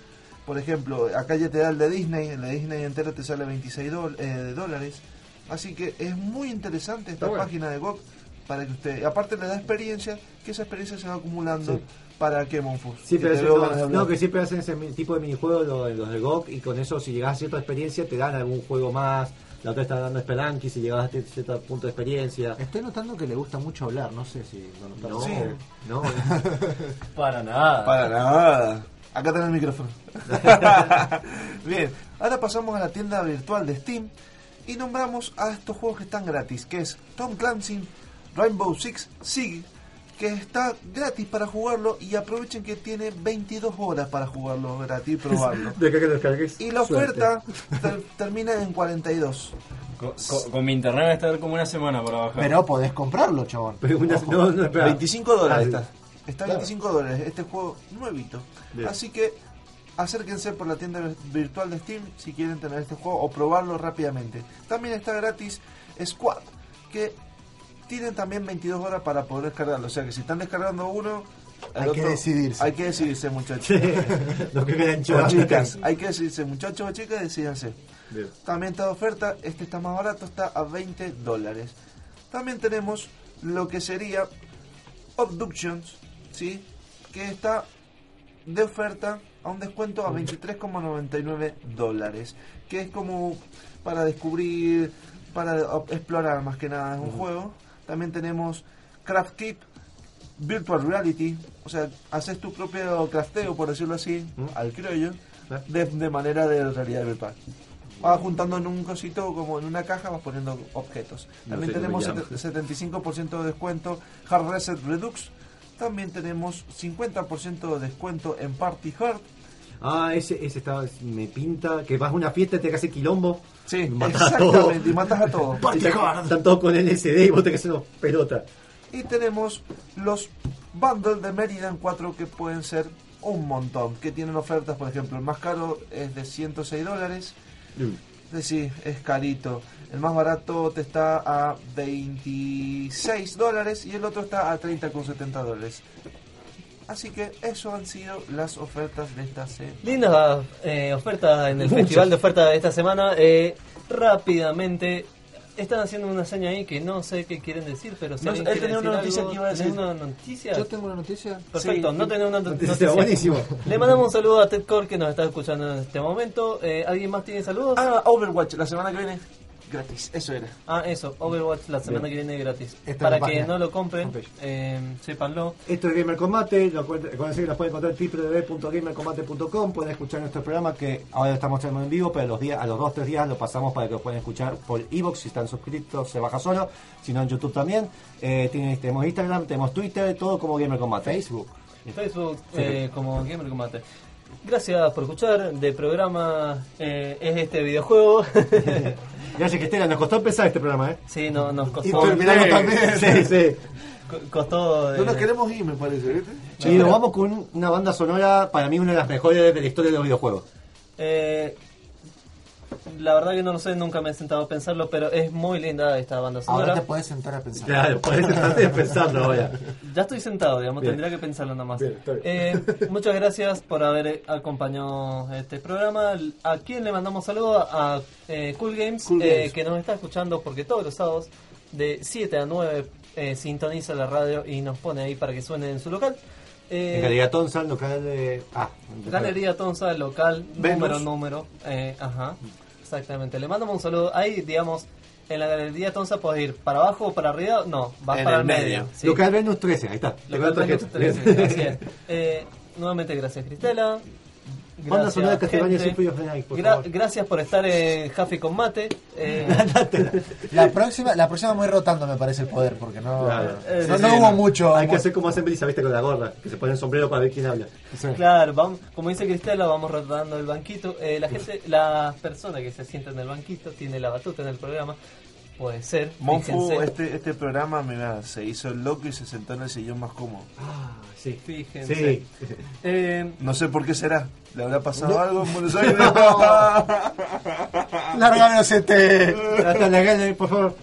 por ejemplo, acá ya te da el de Disney, el de Disney entero te sale 26 dol- eh, de dólares. Así que es muy interesante esta bueno. página de GOG para que usted, aparte le da experiencia, que esa experiencia se va acumulando Sí. para que Monfus. Sí, Que pero eso no, que siempre hacen ese tipo de minijuegos los, los de GOG y con eso si llegas a cierta experiencia te dan algún juego más. La otra está dando Spelunky si llegas a cierto punto de experiencia. Estoy notando que le gusta mucho hablar, no sé si lo. No, Sí. no. Para nada. Para nada. Acá tenés el micrófono. Bien, ahora pasamos a la tienda virtual de Steam y nombramos a estos juegos que están gratis, que es Tom Clancy Rainbow Six Siege, que está gratis para jugarlo y aprovechen que tiene 22 horas para jugarlo gratis y probarlo. De que lo descargues. Y la oferta ter- termina en 42. Con, con- con mi internet va a estar como una semana para bajar. Pero podés comprarlo, chabón. Pero una- no, no, espera. 25 dólares Ah, está. Claro. 25 dólares este juego nuevito. Bien. Así que acérquense por la tienda virtual de Steam si quieren tener este juego o probarlo rápidamente. También está gratis Squad, que tienen también 22 horas para poder descargarlo. O sea que si están descargando uno, Hay que decidirse. Hay que decidirse, muchachos. Lo que quedan chicas. hay que decidirse, muchachos o chicas, decídanse. Bien. También está de oferta, este está más barato, está a 20 dólares. También tenemos lo que sería Abductions, ¿sí? que está de oferta a un descuento a 23,99 dólares, que es como para descubrir, para explorar más que nada, es un juego. También tenemos Craft Kit, Virtual Reality, o sea, haces tu propio crafteo, por decirlo así, al criollo, de, de manera de realidad virtual. Vas juntando en un cosito, como en una caja, vas poniendo objetos. No También sé cómo tenemos se llama. sete- 75% de descuento Hard Reset Redux. También tenemos 50% de descuento en Party Hard. Ah, ese, ese estaba, me pinta que vas a una fiesta y te hacer quilombo. Sí, Matas a exactamente, y matas a todos. Y están, están todos con LSD y vos te que hacer pelota. Y tenemos los bundles de Meridian 4 que pueden ser un montón, que tienen ofertas, por ejemplo, el más caro es de 106 dólares, es decir, es carito. El más barato te está a 26 dólares y el otro está a 30,70 dólares. Así que eso han sido las ofertas de esta semana. Lindas eh, ofertas en el festival de ofertas de esta semana. Eh, rápidamente, están haciendo una seña ahí que no sé qué quieren decir, pero si No, alguien él quiere tenía una noticia algo, que iba a decir. ¿tenés una noticia? Yo tengo una noticia. Perfecto, Sí. no tenés una not- Noticia, noticia. buenísimo. Le mandamos un saludo a Ted Core que nos está escuchando en este momento. Eh, ¿Alguien más tiene saludos? Ah, Overwatch, la semana que viene. Gratis, eso era. Ah, eso, Overwatch la semana que viene gratis. Esta Para que página. no lo compren, eh, sépanlo. Esto es Gamer Combate, lo que pueden encontrar en www.gamercombate.com, pueden escuchar nuestro programa que ahora lo estamos haciendo en vivo, pero a los días, a los 2 3 días lo pasamos para que lo puedan escuchar por Evox, si están suscritos se baja solo, si no en YouTube también. Eh, tienen- tenemos Instagram, tenemos Twitter, todo como Gamer Combate. Facebook. Facebook eh, como Gamer Combate. Gracias por escuchar. De programa eh, es este videojuego. Gracias Cristela, nos costó empezar este programa, ¿eh? sí, no, nos Y costó. terminamos también. Sí, sí. co- Costó. No nos eh, queremos ir, me parece, ¿viste? Y nos vamos con una banda sonora, para mí una de las mejores de la historia de los videojuegos. eh, la verdad que no lo sé, nunca me he sentado a pensarlo, pero es muy linda esta banda Ahora sonora. te puedes sentar a pensar. Claro, por eso estás pensando ahora. Ya estoy sentado, digamos, Bien. tendría que pensarlo nada más. Bien, bien. Eh, muchas gracias por haber acompañado este programa. ¿A quién le mandamos saludos? A eh, Cool Games, Cool eh, Games. que nos está escuchando porque todos los sábados de 7 a 9 eh, sintoniza la radio y nos pone ahí para que suene en su local. Eh, En Galería Tonsa, local de... Ah, Galería Tonsa, local, Venus. número, número. Eh, ajá, exactamente. Le mandamos un saludo. Ahí, digamos, en la Galería Tonsa puedes ir para abajo o para arriba. No, vas En para el medio. medio. sí. Local Venus 13, ahí está. Local Venus tarjeta. 13, así es. Eh, nuevamente, gracias, Cristela. Banda sonora Castlevania. Symphony of Gra- gracias por estar en Jaffe con Mate. Eh, La próxima, la próxima ir rotando, me parece, el poder, porque no, Claro. Eh, no, sí, no sí, hubo no. mucho. Hay que hacer como hacen Belisa, viste, con la gorra, que se pone el sombrero para ver quién habla. Claro, vamos, como dice Cristela, vamos rotando el banquito. Eh, la gente, la persona que se sienta en el banquito tiene la batuta en el programa. Puede ser. Monfu, este, este programa, mira, se hizo el loco y se sentó en el sillón más cómodo. Ah, sí. Fíjense. Sí. Eh, No sé por qué será. ¿Le habrá pasado algo en Buenos Aires? Lárganos este. Hasta la gana, por favor.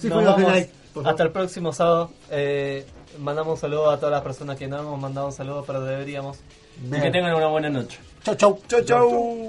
Sí, nos vamos Night, por favor. hasta el próximo sábado. Eh, mandamos un saludo a todas las personas que no hemos mandado un saludo, pero deberíamos. Y que Bien. tengan una buena noche. Chau, chau. chau, chau.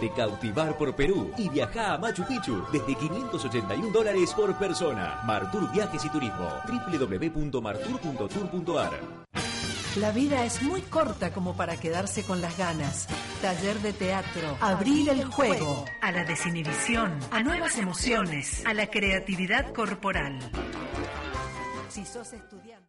Déjate cautivar por Perú y viaja a Machu Picchu desde 581 dólares por persona. Martur Viajes y Turismo. www.martur.tour.ar La vida es muy corta como para quedarse con las ganas. Taller de teatro. Abrir el juego. A la desinhibición. A nuevas emociones. A la creatividad corporal. Si sos estudiante.